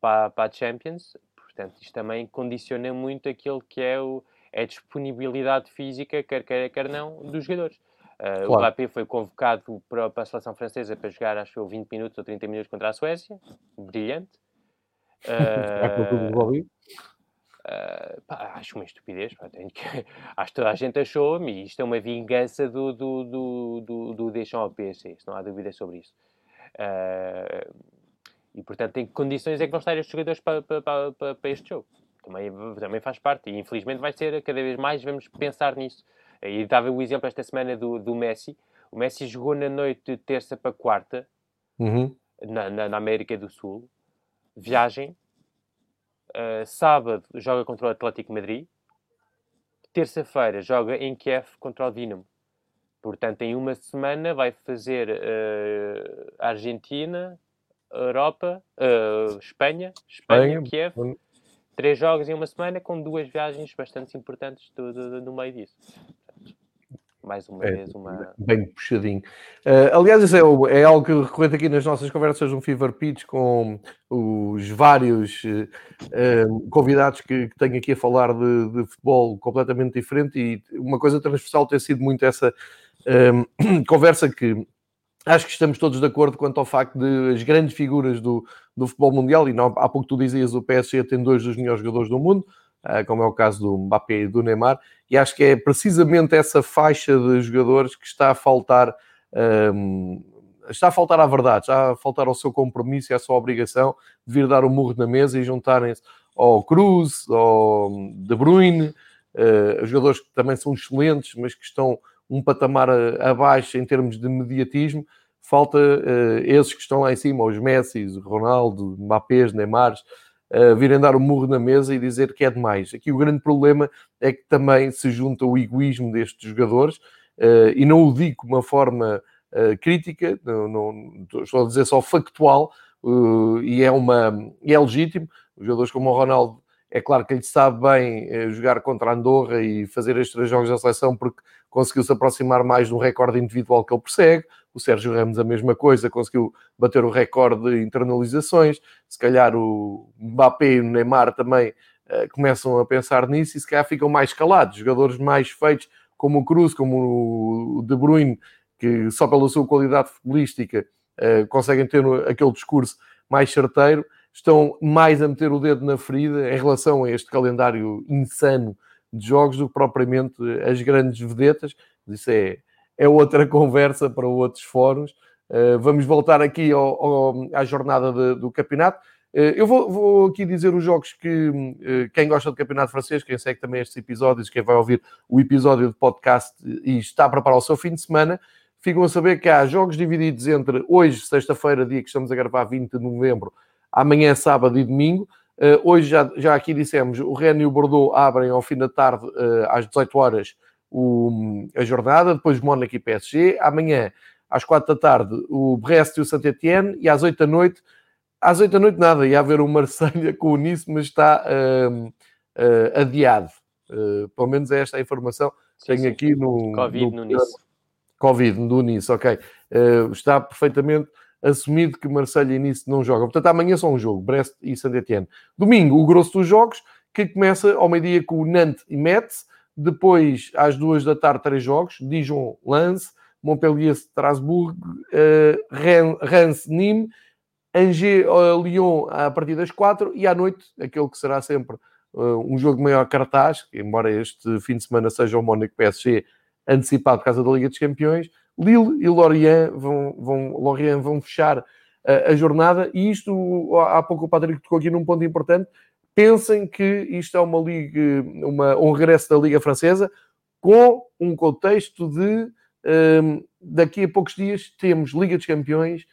S2: para, para a Champions. Portanto, isto também condiciona muito aquilo que é, o, é a disponibilidade física, quer queira, quer não, dos jogadores. Uh, claro. O Mbappé foi convocado para, para, a seleção francesa para jogar, acho que 20 minutos ou 30 minutos contra a Suécia. Brilhante. (laughs) Uh, Uh, pá, acho uma estupidez. Pá, que... (laughs) acho que toda a gente achou-me e isto é uma vingança do, do, do, do, do deixam ao PSG, não há dúvida sobre isso. Uh, e portanto, em que condições é que vão estar estes jogadores para, para, para, para, este jogo? Também, também faz parte e infelizmente vai ser cada vez mais, vamos pensar nisso. E dava o exemplo esta semana do, do Messi. O Messi jogou na noite de terça para quarta uhum. na, na, na América do Sul. Viagem, Uh, sábado joga contra o Atlético Madrid. Terça-feira joga em Kiev contra o Dinamo. Portanto, em uma semana vai fazer uh, Argentina, Europa, uh, Espanha, Espanha, Espanha, Kiev. Três jogos em uma semana com duas viagens bastante importantes do, do, do meio disso mais uma é, vez uma.
S1: Bem puxadinho. Uh, aliás, isso é, é, algo que recorrente aqui nas nossas conversas no Fever Pitch com os vários uh, convidados que, que, tenho aqui a falar de, de, futebol completamente diferente e uma coisa transversal tem sido muito essa (clears throat) conversa que acho que estamos todos de acordo quanto ao facto de as grandes figuras do, do futebol mundial, e não, há pouco tu dizias o PSG tem dois dos melhores jogadores do mundo, como é o caso do Mbappé e do Neymar, e acho que é precisamente essa faixa de jogadores que está a faltar um, está a faltar à verdade, está a faltar ao seu compromisso e à sua obrigação de vir dar o um murro na mesa e juntarem-se ao Cruz, ao De Bruyne, uh, jogadores que também são excelentes, mas que estão um patamar abaixo em termos de mediatismo. Falta uh, esses que estão lá em cima, os Messi, Ronaldo, Mbappé, Neymar, virem dar o um murro na mesa e dizer que é demais. Aqui o grande problema é que também se junta o egoísmo destes jogadores, uh, e não o digo de uma forma uh, crítica, não, não, estou a dizer só factual, e é, uma, é legítimo. Os jogadores como o Ronaldo, é claro que ele sabe bem jogar contra Andorra e fazer estes três jogos da seleção porque conseguiu se aproximar mais do recorde individual que ele persegue. O Sérgio Ramos, a mesma coisa, conseguiu bater o recorde de internalizações. Se calhar o Mbappé e o Neymar também uh, começam a pensar nisso e se calhar ficam mais calados. Jogadores mais feitos, como o Cruz, como o De Bruyne, que só pela sua qualidade futebolística uh, conseguem ter aquele discurso mais certeiro, estão mais a meter o dedo na ferida em relação a este calendário insano de jogos do que propriamente as grandes vedetas. Isso é, é outra conversa para outros fóruns. Uh, vamos voltar aqui ao, ao, à jornada de, do campeonato. Uh, eu vou, vou, aqui dizer os jogos que uh, quem gosta do campeonato francês, quem segue também estes episódios, quem vai ouvir o episódio de podcast e está a preparar o seu fim de semana, ficam a saber que há jogos divididos entre hoje, sexta-feira, dia que estamos a gravar, 20 de novembro, amanhã, sábado e domingo. Uh, hoje já, já aqui dissemos, o Rennes e o Bordeaux abrem ao fim da tarde, uh, às 18 horas, o, a jornada, depois Mónaco e PSG. Amanhã, às 4 da tarde, o Brest e o Saint-Etienne, e às 8 da noite, às 8 da noite nada, ia haver o Marselha (laughs) com o Nice, mas está uh, adiado. pelo menos é esta a informação que tenho sim. aqui no...
S2: Covid no, no Nice.
S1: Covid no Nice, ok. está perfeitamente assumido que Marselha e Nice não jogam. Portanto, amanhã só um jogo, Brest e Saint-Etienne. Domingo, o grosso dos jogos, que começa ao meio-dia com o Nantes e Metz. Depois, às duas da tarde, três jogos. Dijon, Lens, Montpellier, Strasbourg, uh, Reims, Nîmes, Angers, uh, Lyon, a partir das quatro. E à noite, aquele que será sempre uh, um jogo maior cartaz, embora este fim de semana seja o Mónaco PSG antecipado por causa da Liga dos Campeões, Lille e Lorient vão, vão, Lorient vão fechar a, a jornada. E isto, há pouco o Patrick tocou aqui num ponto importante, pensem que isto é uma liga, uma, um regresso da Liga Francesa com um contexto de um, daqui a poucos dias temos Liga dos Campeões,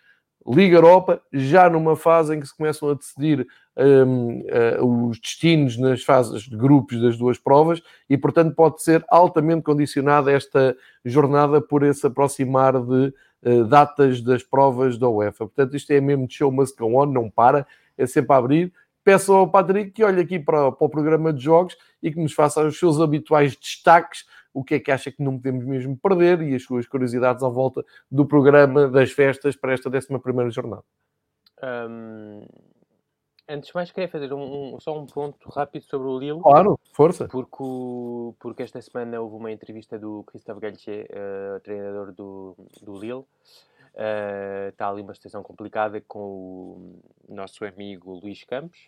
S1: Liga Europa, já numa fase em que se começam a decidir um, uh, eh, os destinos nas fases de grupos das duas provas e, portanto, pode ser altamente condicionada esta jornada por esse aproximar de uh, datas das provas da UEFA. Portanto, isto é mesmo de show must go on, não para, é sempre a abrir. Peço ao Patrick que olhe aqui para, para o programa de jogos e que nos faça os seus habituais destaques o que é que acha que não podemos mesmo perder e as suas curiosidades à volta do programa das festas para esta 11 jornada.
S2: Um, antes de mais, queria fazer um, um, só um ponto rápido sobre o Lille.
S1: Claro, força.
S2: Porque, porque esta semana houve uma entrevista do Christophe Galtier, uh, treinador do, do Lille. Uh, está ali uma situação complicada com o nosso amigo Luís Campos.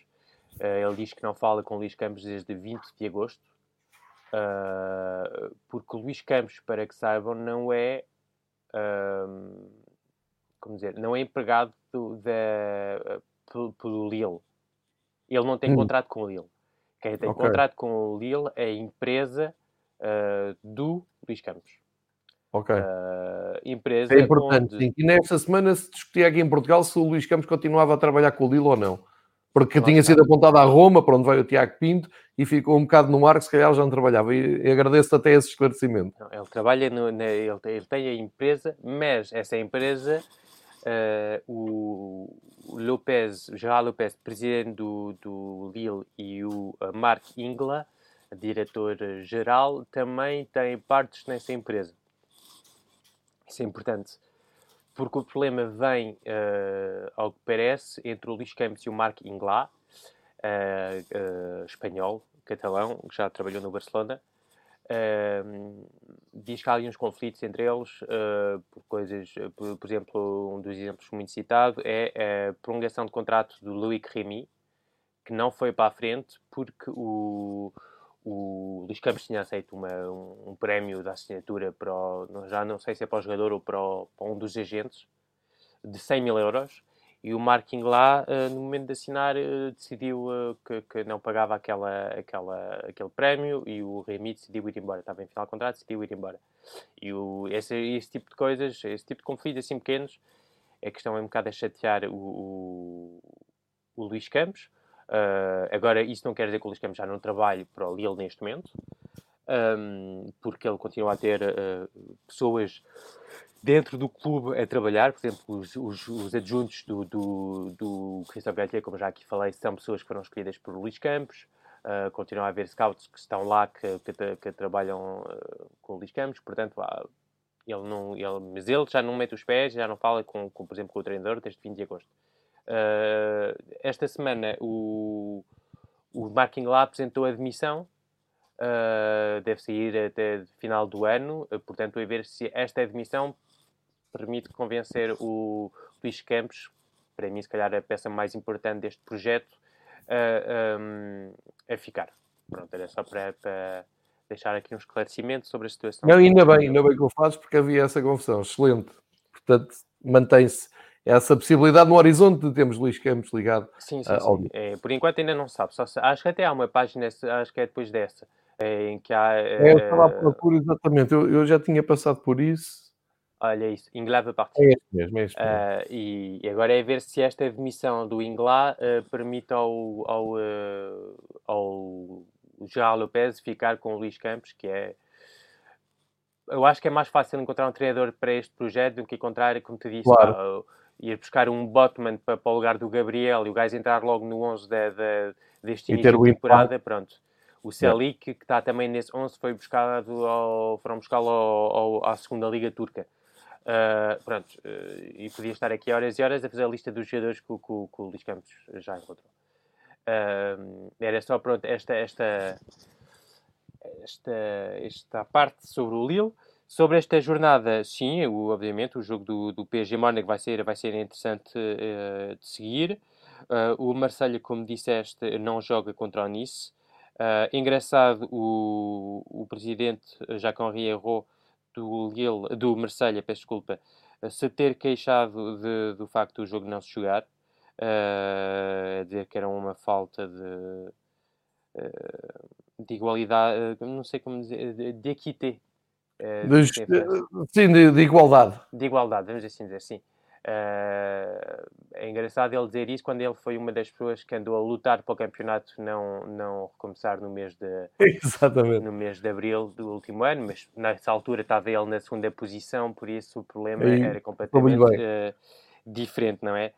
S2: Uh, ele diz que não fala com o Luís Campos desde 20 de agosto. Uh, porque o Luís Campos, para que saibam, não é uh, como dizer, não é empregado do, da, pelo, pelo Lille. Ele não tem hum. contrato com o Lille. Quem tem okay. contrato com o Lille é a empresa uh, do Luís Campos.
S1: Ok.
S2: empresa
S1: é importante. Onde... Sim. E nesta semana se discutia aqui em Portugal se o Luís Campos continuava a trabalhar com o Lille ou não porque tinha sido apontado à Roma, para onde veio o Tiago Pinto, e ficou um bocado no ar que se calhar já não trabalhava. E, agradeço até esse esclarecimento.
S2: Ele trabalha, no, na, ele, tem, ele, tem, a empresa, mas essa empresa, uh, o, Lopez, o Gerard Lopez, presidente do, do Lille, e o Mark Ingla, diretor-geral, também têm partes nessa empresa. Isso é importante porque o problema vem, uh, ao que parece, entre o Luís Campos e o Marc Inglá, uh, espanhol, catalão, que já trabalhou no Barcelona. diz que há ali uns conflitos entre eles, por coisas, por, por, exemplo, um dos exemplos muito citado é a prolongação de contrato do Louis Remy, que não foi para a frente porque o, o Luís Campos tinha aceito uma, um, um, prémio da assinatura para o, já não sei se é para o jogador ou para, o, para um dos agentes de 100 mil euros e o Marking lá, uh, no momento de assinar, uh, decidiu uh, que, que, não pagava aquela, aquela, aquele prémio e o Remy decidiu ir embora. Estava em final de contrato, decidiu ir embora. E o, esse, esse tipo de coisas, esse tipo de conflitos assim pequenos, é que estão um bocado a chatear o, o, o Luís Campos. Agora, isso não quer dizer que o Luís Campos já não trabalhe para o Lille neste momento, um, porque ele continua a ter pessoas dentro do clube a trabalhar, por exemplo, os, os, os adjuntos do, do, do Galtier, como já aqui falei, são pessoas que foram escolhidas por Luís Campos, uh, continua a haver scouts que estão lá, que, que, que trabalham uh, com o Luís Campos, portanto, uh, ele não, ele, mas ele já não mete os pés, já não fala, com, com por exemplo, com o treinador desde 20 de agosto. Ah, esta semana o, o Marking lá apresentou a demissão, Uh, deve sair até final do ano, uh, portanto, a ver se esta admissão permite convencer o Luís Campos, para mim, se calhar, a peça mais importante deste projeto, a, a, a ficar. Pronto, era só para, para, deixar aqui um esclarecimento sobre a situação.
S1: Não, ainda bem, ainda bem que o fazes, porque havia essa confusão. Excelente. Portanto, mantém-se essa possibilidade no horizonte de termos Luís Campos ligado
S2: sim, sim, sim. É, por enquanto ainda não sabe. Só se, acho que até há uma página, acho que é depois dessa, é, em que há.
S1: É, eu estava à procura, exatamente. Eu, eu já tinha passado por isso
S2: Olha isso, Inglá vai partir.
S1: É isso mesmo, é isso mesmo.
S2: Uh, e, e, agora é ver se esta demissão do Inglá uh, permite ao, ao, uh, ao João Lopes ficar com o Luís Campos, que é. Eu acho que é mais fácil encontrar um treinador para este projeto do que encontrar, como te disse, claro. Ir buscar um Botman para, para o lugar do Gabriel e o gajo entrar logo no 11 de, de, deste início de temporada. Pronto. O Celik, que está também nesse 11, foi buscado ao, foram buscá-lo ao, ao, à segunda Liga Turca. Uh, pronto, uh, e podia estar aqui horas e horas a fazer a lista dos jogadores que, que, que o Luís Campos já encontrou. Uh, era só, pronto, esta, esta, esta, esta parte sobre o Lille. Sobre esta jornada, sim, o, obviamente, o jogo do, do PSG Mónaco vai ser, vai ser interessante de seguir. o Marselha como disseste, não joga contra o Nice. engraçado, o, o presidente Jacques-Henri Hérault do do Marselha, peço desculpa, se ter queixado de, do facto do jogo não se jogar, uh, dizer que era uma falta de, uh, de igualdade, uh, não sei como dizer, de equité.
S1: Uh, sim, de, de, igualdade.
S2: De igualdade, vamos assim dizer, sim. Uh, é engraçado ele dizer isso quando ele foi uma das pessoas que andou a lutar para o campeonato não, não recomeçar no mês, de, (laughs)
S1: Exatamente.
S2: no mês de abril do último ano, mas nessa altura estava ele na segunda posição, por isso o problema e, era completamente uh, diferente, não é?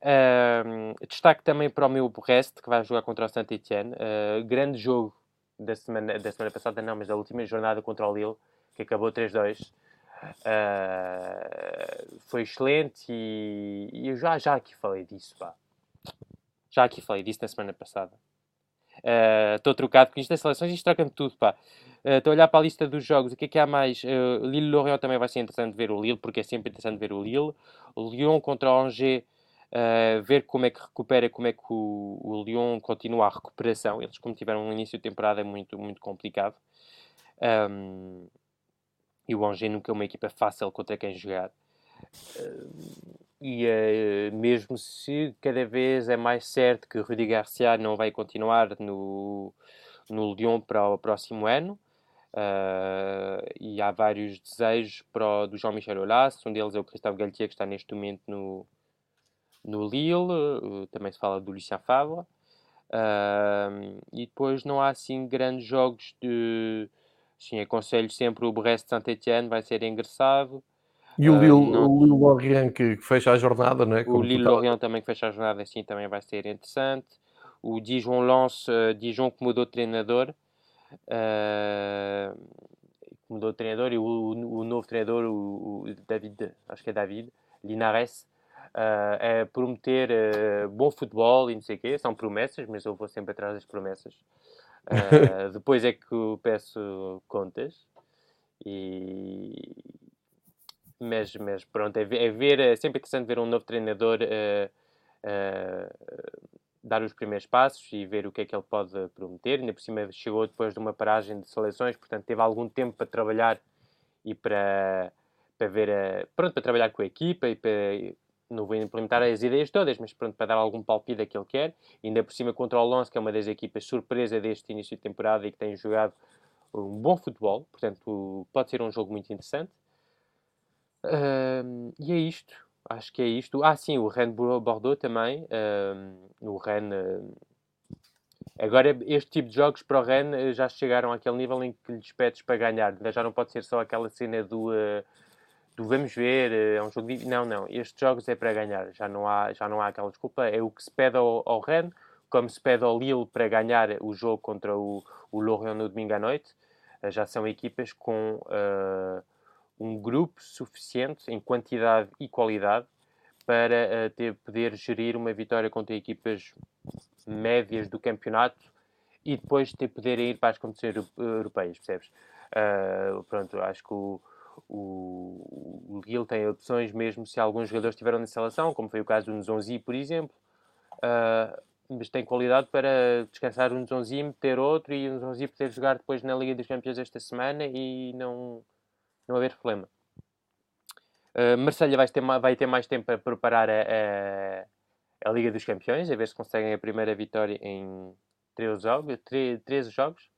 S2: Uh, destaque também para o meu Brest, que vai jogar contra o Saint-Etienne. grande jogo da semana, da semana passada, não, mas da última jornada contra o Lille, que acabou 3-2. Uh, foi excelente e, e, eu já, já aqui falei disso, pá. Já aqui falei disso na semana passada. Estou uh, trocado com isto das seleções isto troca-me tudo, pá. Estou uh, a olhar para a lista dos jogos. O que é que há mais? Uh, Lille-Lorient também vai ser interessante ver o Lille, porque é sempre interessante ver o Lille. Lyon contra o Angers, ver como é que recupera, como é que o, o Lyon continua a recuperação. Eles, como tiveram um início de temporada muito, muito complicado. Um, e o Angers nunca é uma equipa fácil contra quem jogar. E uh, mesmo se cada vez é mais certo que Rudi Garcia não vai continuar no, no Lyon para o próximo ano, uh, e há vários desejos para o, do Jean-Michel Aulas, um deles é o Christophe Galtier, que está neste momento no, no Lille, também se fala do Lucien Favre, e depois não há assim grandes jogos de Sim, aconselho sempre o Brest Saint-Etienne, vai ser engraçado.
S1: E o ah, Lille, uh, não... o Lille Lorient que, que, fecha a jornada, né?
S2: O Lille Lorient também que fecha a jornada, assim também vai ser interessante. O Dijon Lance, uh, Dijon que mudou de treinador. Uh, mudou de treinador e o, o, o novo treinador, o, o, David, acho que é David, Linares, uh, é prometer uh, bom futebol e não sei o quê. São promessas, mas eu vou sempre atrás das promessas. Uh, (laughs) depois é que peço contas. E... Mas, mas pronto, é ver, é ver, é sempre interessante ver um novo treinador uh, uh, dar os primeiros passos e ver o que é que ele pode prometer. Ainda por cima chegou depois de uma paragem de seleções, portanto teve algum tempo para trabalhar e para, para ver a, pronto, para trabalhar com a equipa e para, não vou implementar as ideias todas, mas pronto, para dar algum palpite que ele quer. Ainda por cima contra o Lons, que é uma das equipas surpresa deste início de temporada e que tem jogado um bom futebol, portanto pode ser um jogo muito interessante. Uh, e é isto, acho que é isto. Ah, sim, o Rennes Bordeaux também. Uh, o Rennes. Uh, agora, este tipo de jogos para o Rennes já chegaram àquele nível em que lhes pedes para ganhar. Já não pode ser só aquela cena do ah, do vamos ver, eh, é um jogo de... Não, não, estes jogos é para ganhar, já não há, já não há aquela desculpa, é o que se pede ao, ao como se pede ao Lille para ganhar o jogo contra o, o Lorient no domingo à noite, eh, já são equipas com uh, um grupo suficiente em quantidade e qualidade para uh, ter, poder gerir uma vitória contra equipas médias do campeonato e depois ter poder ir para as competições europeias, percebes? Uh, pronto, acho que o, o, o Lille tem opções mesmo se alguns jogadores estiveram na seleção, como foi o caso do Nzonzi, por exemplo. Uh, mas tem qualidade para descansar um Nzonzi meter outro e o Nzonzi poder jogar depois na Liga dos Campeões esta semana e não, não haver problema. Uh, Marselha vai ter, vai ter mais tempo para preparar a, a, a, Liga dos Campeões, a ver se conseguem a primeira vitória em 13 jogos. 13 jogos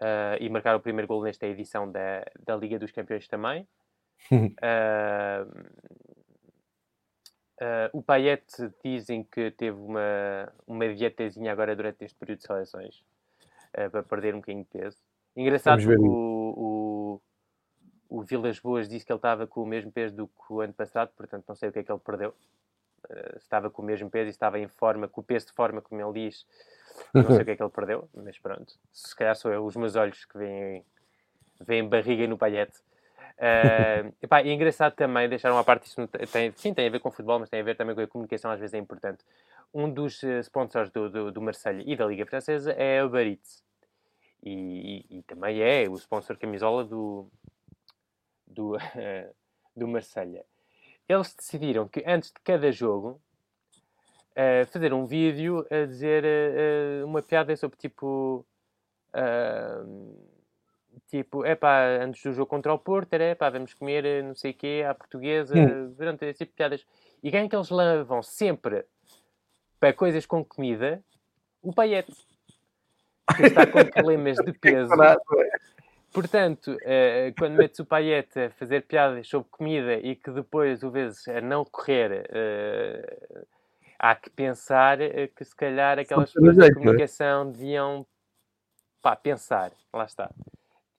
S2: uh, e marcar o primeiro gol nesta edição da, da Liga dos Campeões também. (laughs) uh, uh, o Payet dizem que teve uma, uma dietazinha agora durante este período de seleções para perder um bocadinho de peso. Engraçado que o, o, o Vilas Boas disse que ele estava com o mesmo peso do que o ano passado, portanto não sei o que é que ele perdeu. Estava com o mesmo peso e estava em forma, com o peso de forma, como ele diz, (laughs) não sei o que é que ele perdeu, mas pronto. Se calhar sou eu, os meus olhos que veem, veem barriga no palhete. Uh, (laughs) epá, é engraçado também, deixaram a parte, isso tem, sim, tem a ver com futebol, mas tem a ver também com a comunicação, às vezes é importante. Um dos uh, sponsors do, do, do Marseille e da Liga Francesa é o Baritz. E, e, e, também é o sponsor camisola do, do, uh, (laughs) do Marselha. Eles decidiram que antes de cada jogo uh, fazer um vídeo a dizer uh, uma piada sobre tipo. Uh, tipo, é pá, antes do jogo contra o Porto, era é pá, vamos comer não sei o quê à portuguesa, durante esse tipo de piadas. E quem é que eles levam sempre para coisas com comida? O Paiete. Que está com (laughs) problemas de peso. Portanto, uh, quando metes o Paiete a fazer piadas sobre comida e que depois o vezes a não correr uh, há que pensar eh, que se calhar aquelas pessoas de é? comunicação deviam pá, pensar, lá está.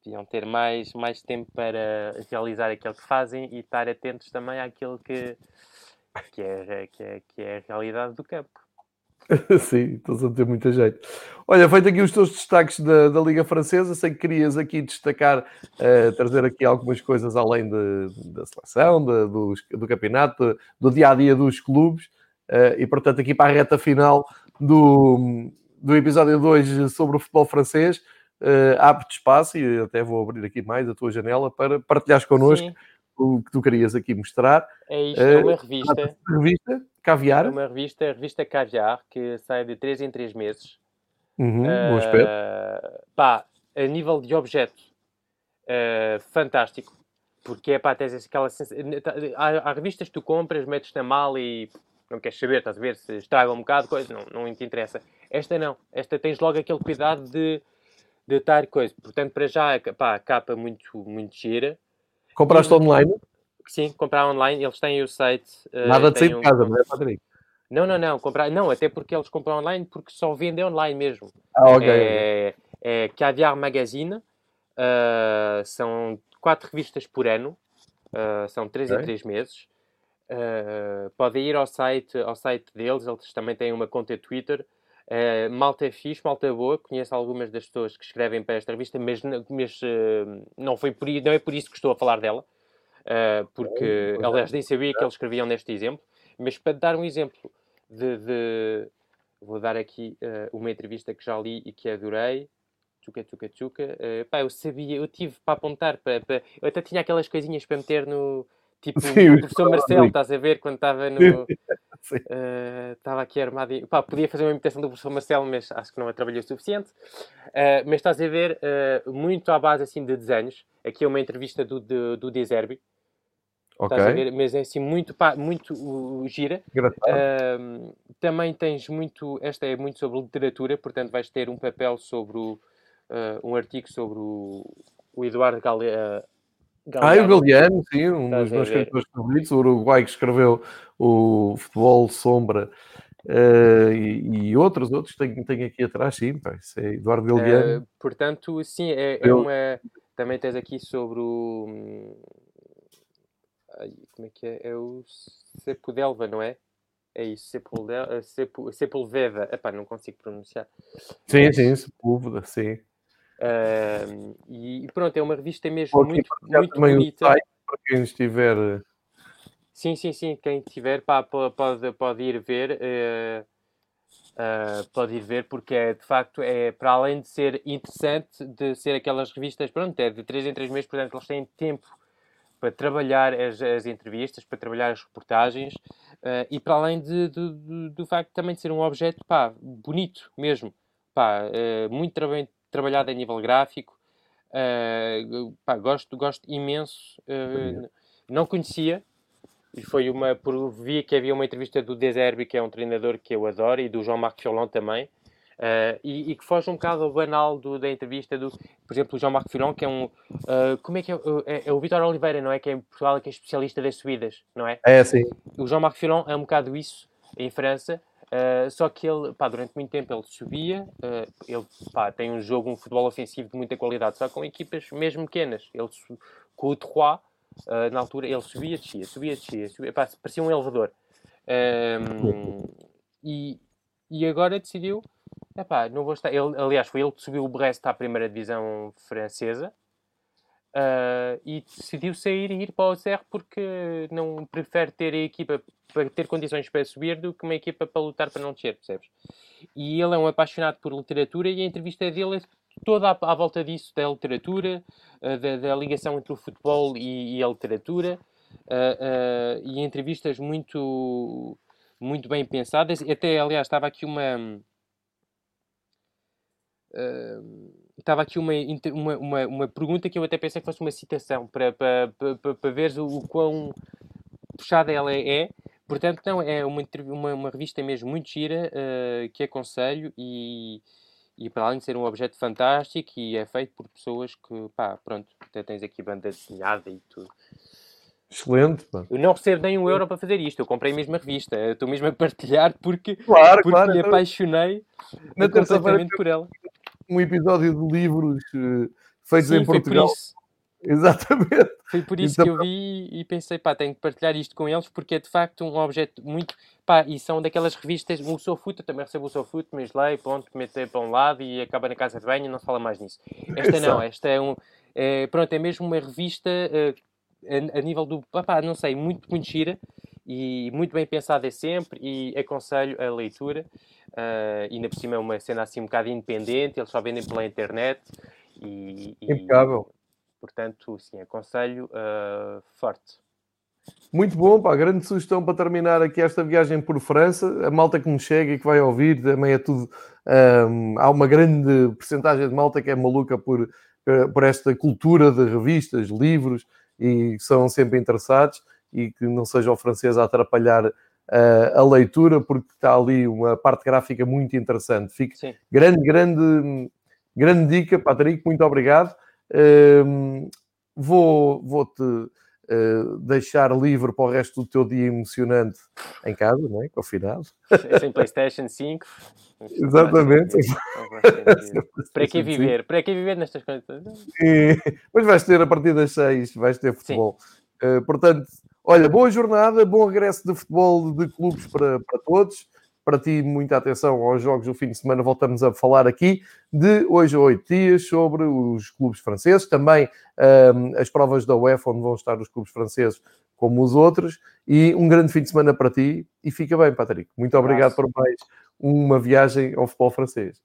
S2: Deviam ter mais, mais tempo para realizar aquilo que fazem e estar atentos também àquilo que, que, é, que, é, que é a realidade do campo. (laughs)
S1: Sim, estás a ter muita jeito. Olha, feito aqui os teus destaques da, da Liga Francesa, sei que querias aqui destacar, uh, trazer aqui algumas coisas além de, da seleção, de, do, do campeonato, do dia a dia dos clubes. Uh, e portanto, aqui para a reta final do, do episódio 2 sobre o futebol francês, uh, abre-te espaço e até vou abrir aqui mais a tua janela para partilhares connosco Sim. o que tu querias aqui mostrar.
S2: É isto, é uma revista.
S1: revista, Caviar.
S2: Uma revista, revista Caviar, que sai de 3 em 3 meses.
S1: Uhum, uh, bom aspecto.
S2: Pá, a nível de objeto, uh, fantástico. Porque é pá, tens aquela sensação. Há, há revistas que tu compras, metes na mala e não queres saber, estás a ver, se estraga um bocado, coisa, não, não te interessa. Esta não, esta tens logo aquele cuidado de, de estar coisa. Portanto, para já, pá, capa muito, muito gira.
S1: Compraste online?
S2: Sim, comprar online, eles têm o site.
S1: Eh, Nada de sair de casa, não é, Patrick?
S2: Não, não, não, comprar, não, até porque eles compram online porque só vendem online mesmo.
S1: Ah, ok.
S2: É, é Caviar Magazine, uh, são quatro revistas por ano, uh, são três okay. em três meses. Uh, podem ir ao site, ao site deles, eles também têm uma conta Twitter. Uh, malta é fixe, malta é boa. Conheço algumas das pessoas que escrevem para esta revista, mas, mas não, foi por, não é por isso que estou a falar dela, porque, aliás, nem sabia que eles escreviam neste exemplo. Mas para dar um exemplo de. de vou dar aqui uma entrevista que já li e que adorei. Tchuca, tchuca, tchuca. pá, eu sabia, eu tive para apontar, para, para, eu até tinha aquelas coisinhas para meter no, Tipo (laughs) Sim, o professor Marcelo, estás a ver, quando estava no. Estava uh, aqui armado e. Pá, podia fazer uma imitação do professor Marcelo, mas acho que não a trabalhei o suficiente. Uh, mas estás a ver, uh, muito à base assim de desenhos. Aqui é uma entrevista do, do, do Deserbi. Mas é assim muito, pá, muito uh, gira. Também tens muito, esta é muito sobre literatura, portanto vais ter um papel sobre o, ah, um artigo sobre o, o Eduardo Gale, ah,
S1: Ah, e o
S2: Galeano.
S1: Galeano, sim, um
S2: Estás
S1: dos meus escritores favoritos, o Uruguai que escreveu o Futebol Sombra eh, e, e outros, outros tenho, tenho aqui atrás, sim, pá, isso é Eduardo Galeano.
S2: Ah, portanto, sim, é, é uma. Também tens aqui sobre o. como é que é? É o Sepudelva, não é? É isso, Sepulde- Sepu- Sepulveda. Epá, não consigo pronunciar.
S1: sim, sim, Sepúlveda, sim.
S2: Ahm, e, pronto, é uma revista mesmo
S1: aqui
S2: muito, muito bonita.
S1: site para quem estiver. eh,
S2: Sim, sim, sim. Quem tiver, pá, po- pode, pode ir ver. eh, ah, pode ir ver porque é de facto é para além de ser interessante de ser aquelas revistas pronto é de 3 em 3 meses portanto eles têm tempo para trabalhar as, as entrevistas para trabalhar as reportagens ah, e para além de, de- de- do facto também de ser um objeto pá, bonito mesmo pá, eh, muito traba- trabalhado a nível gráfico ah, pá, gosto gosto imenso não conhecia e foi uma. por- Vi que havia uma entrevista do Deserbi, que é um treinador que eu adoro, e do Jean-Marc Furlan também. Eh, e, e que foge um bocado ao banal do, da entrevista do, por exemplo, o Jean-Marc Furlan, que é um. eh, como é que é? É, é o Vitor Oliveira, não é? Que é em Portugal, que é especialista das subidas, não é?
S1: É assim,
S2: O Jean-Marc Furlan é um bocado isso em França, eh, só que ele, pá, durante muito tempo ele subia, eh, ele pá, tem um jogo, um futebol ofensivo de muita qualidade, só com equipas mesmo pequenas. Ele, com o Troyes, eh, na altura, ele subia, descia, subia, descia, subia, pá, parecia um elevador. Ehm, e, e agora decidiu, epá, não vou estar. Ele, aliás, foi ele que subiu o Brest à primeira divisão francesa. Uh, e decidiu sair e ir para o CR porque não prefere ter a equipa para ter condições para subir do que uma equipa para lutar para não descer, percebes? E ele é um apaixonado por literatura e a entrevista dele é toda à, à volta disso, da literatura, uh, da, da ligação entre o futebol e, e a literatura, uh, e entrevistas muito, muito bem pensadas. Até, aliás, estava aqui uma. Estava aqui uma, uma, uma, uma pergunta que eu até pensei que fosse uma citação para, para, para, para, veres o, o quão puxada ela é. Portanto, não, é uma, uma, uma revista mesmo muito gira uh, que aconselho e, e para além de ser um objeto fantástico e é feito por pessoas que, pá, pronto, até tens aqui banda desenhada e tudo.
S1: excelente. pá.
S2: Eu não recebo nem um euro para fazer isto, eu comprei mesmo a revista, estou mesmo a partilhar porque,
S1: Claro,
S2: porque
S1: claro.
S2: me
S1: então,
S2: apaixonei
S1: Na
S2: completamente por ela.
S1: Um episódio de livros eh, feitos
S2: Sim,
S1: em Portugal. (laughs) Exatamente.
S2: Foi por isso
S1: Então-
S2: que eu vi e pensei, pá, tenho que partilhar isto com eles porque é de facto um objeto muito. Pá, e são daquelas revistas, o Sofoot, eu também recebo o Sofoot, mas leio, pronto, meto para um lado e acaba na casa de banho e não se fala mais nisso. Esta não, esta é um. é, pronto, é mesmo uma revista eh, a, a nível do. Pá, pá, não sei, muito, muito gira e muito bem pensada sempre e aconselho a leitura. Uh, e ainda por cima é uma cena assim um bocado independente, eles só vendem pela internet e, e,
S1: Impecável.
S2: portanto, sim, aconselho uh, forte.
S1: Muito bom, pá, grande sugestão para terminar aqui esta viagem por França. A malta que nos chega e que vai ouvir também é tudo. hum, há uma grande porcentagem de malta que é maluca por, por esta cultura de revistas, livros e são sempre interessados e que não seja o francês a atrapalhar eh, a leitura, porque está ali uma parte gráfica muito interessante. Fica
S2: Sim.
S1: grande, grande, grande dica, Patrick, muito obrigado. Hum, vou, vou-te eh, deixar livre para o resto do teu dia emocionante em casa, não é? Confinado.
S2: Sem PlayStation 5. (laughs)
S1: Exatamente. (laughs)
S2: Para que viver? Para que viver nestas coisas?
S1: E- Mas vais ter a partir das seis, vais ter futebol. Eh, portanto, olha, boa jornada, bom regresso de futebol de clubes para, para todos. Para ti, muita atenção aos jogos do fim de semana. Voltamos a falar aqui de hoje a oito dias sobre os clubes franceses. Também ehm, as provas da UEFA, onde vão estar os clubes franceses como os outros. E um grande fim de semana para ti. E fica bem, Patrick. Muito obrigado por mais uma viagem ao futebol francês.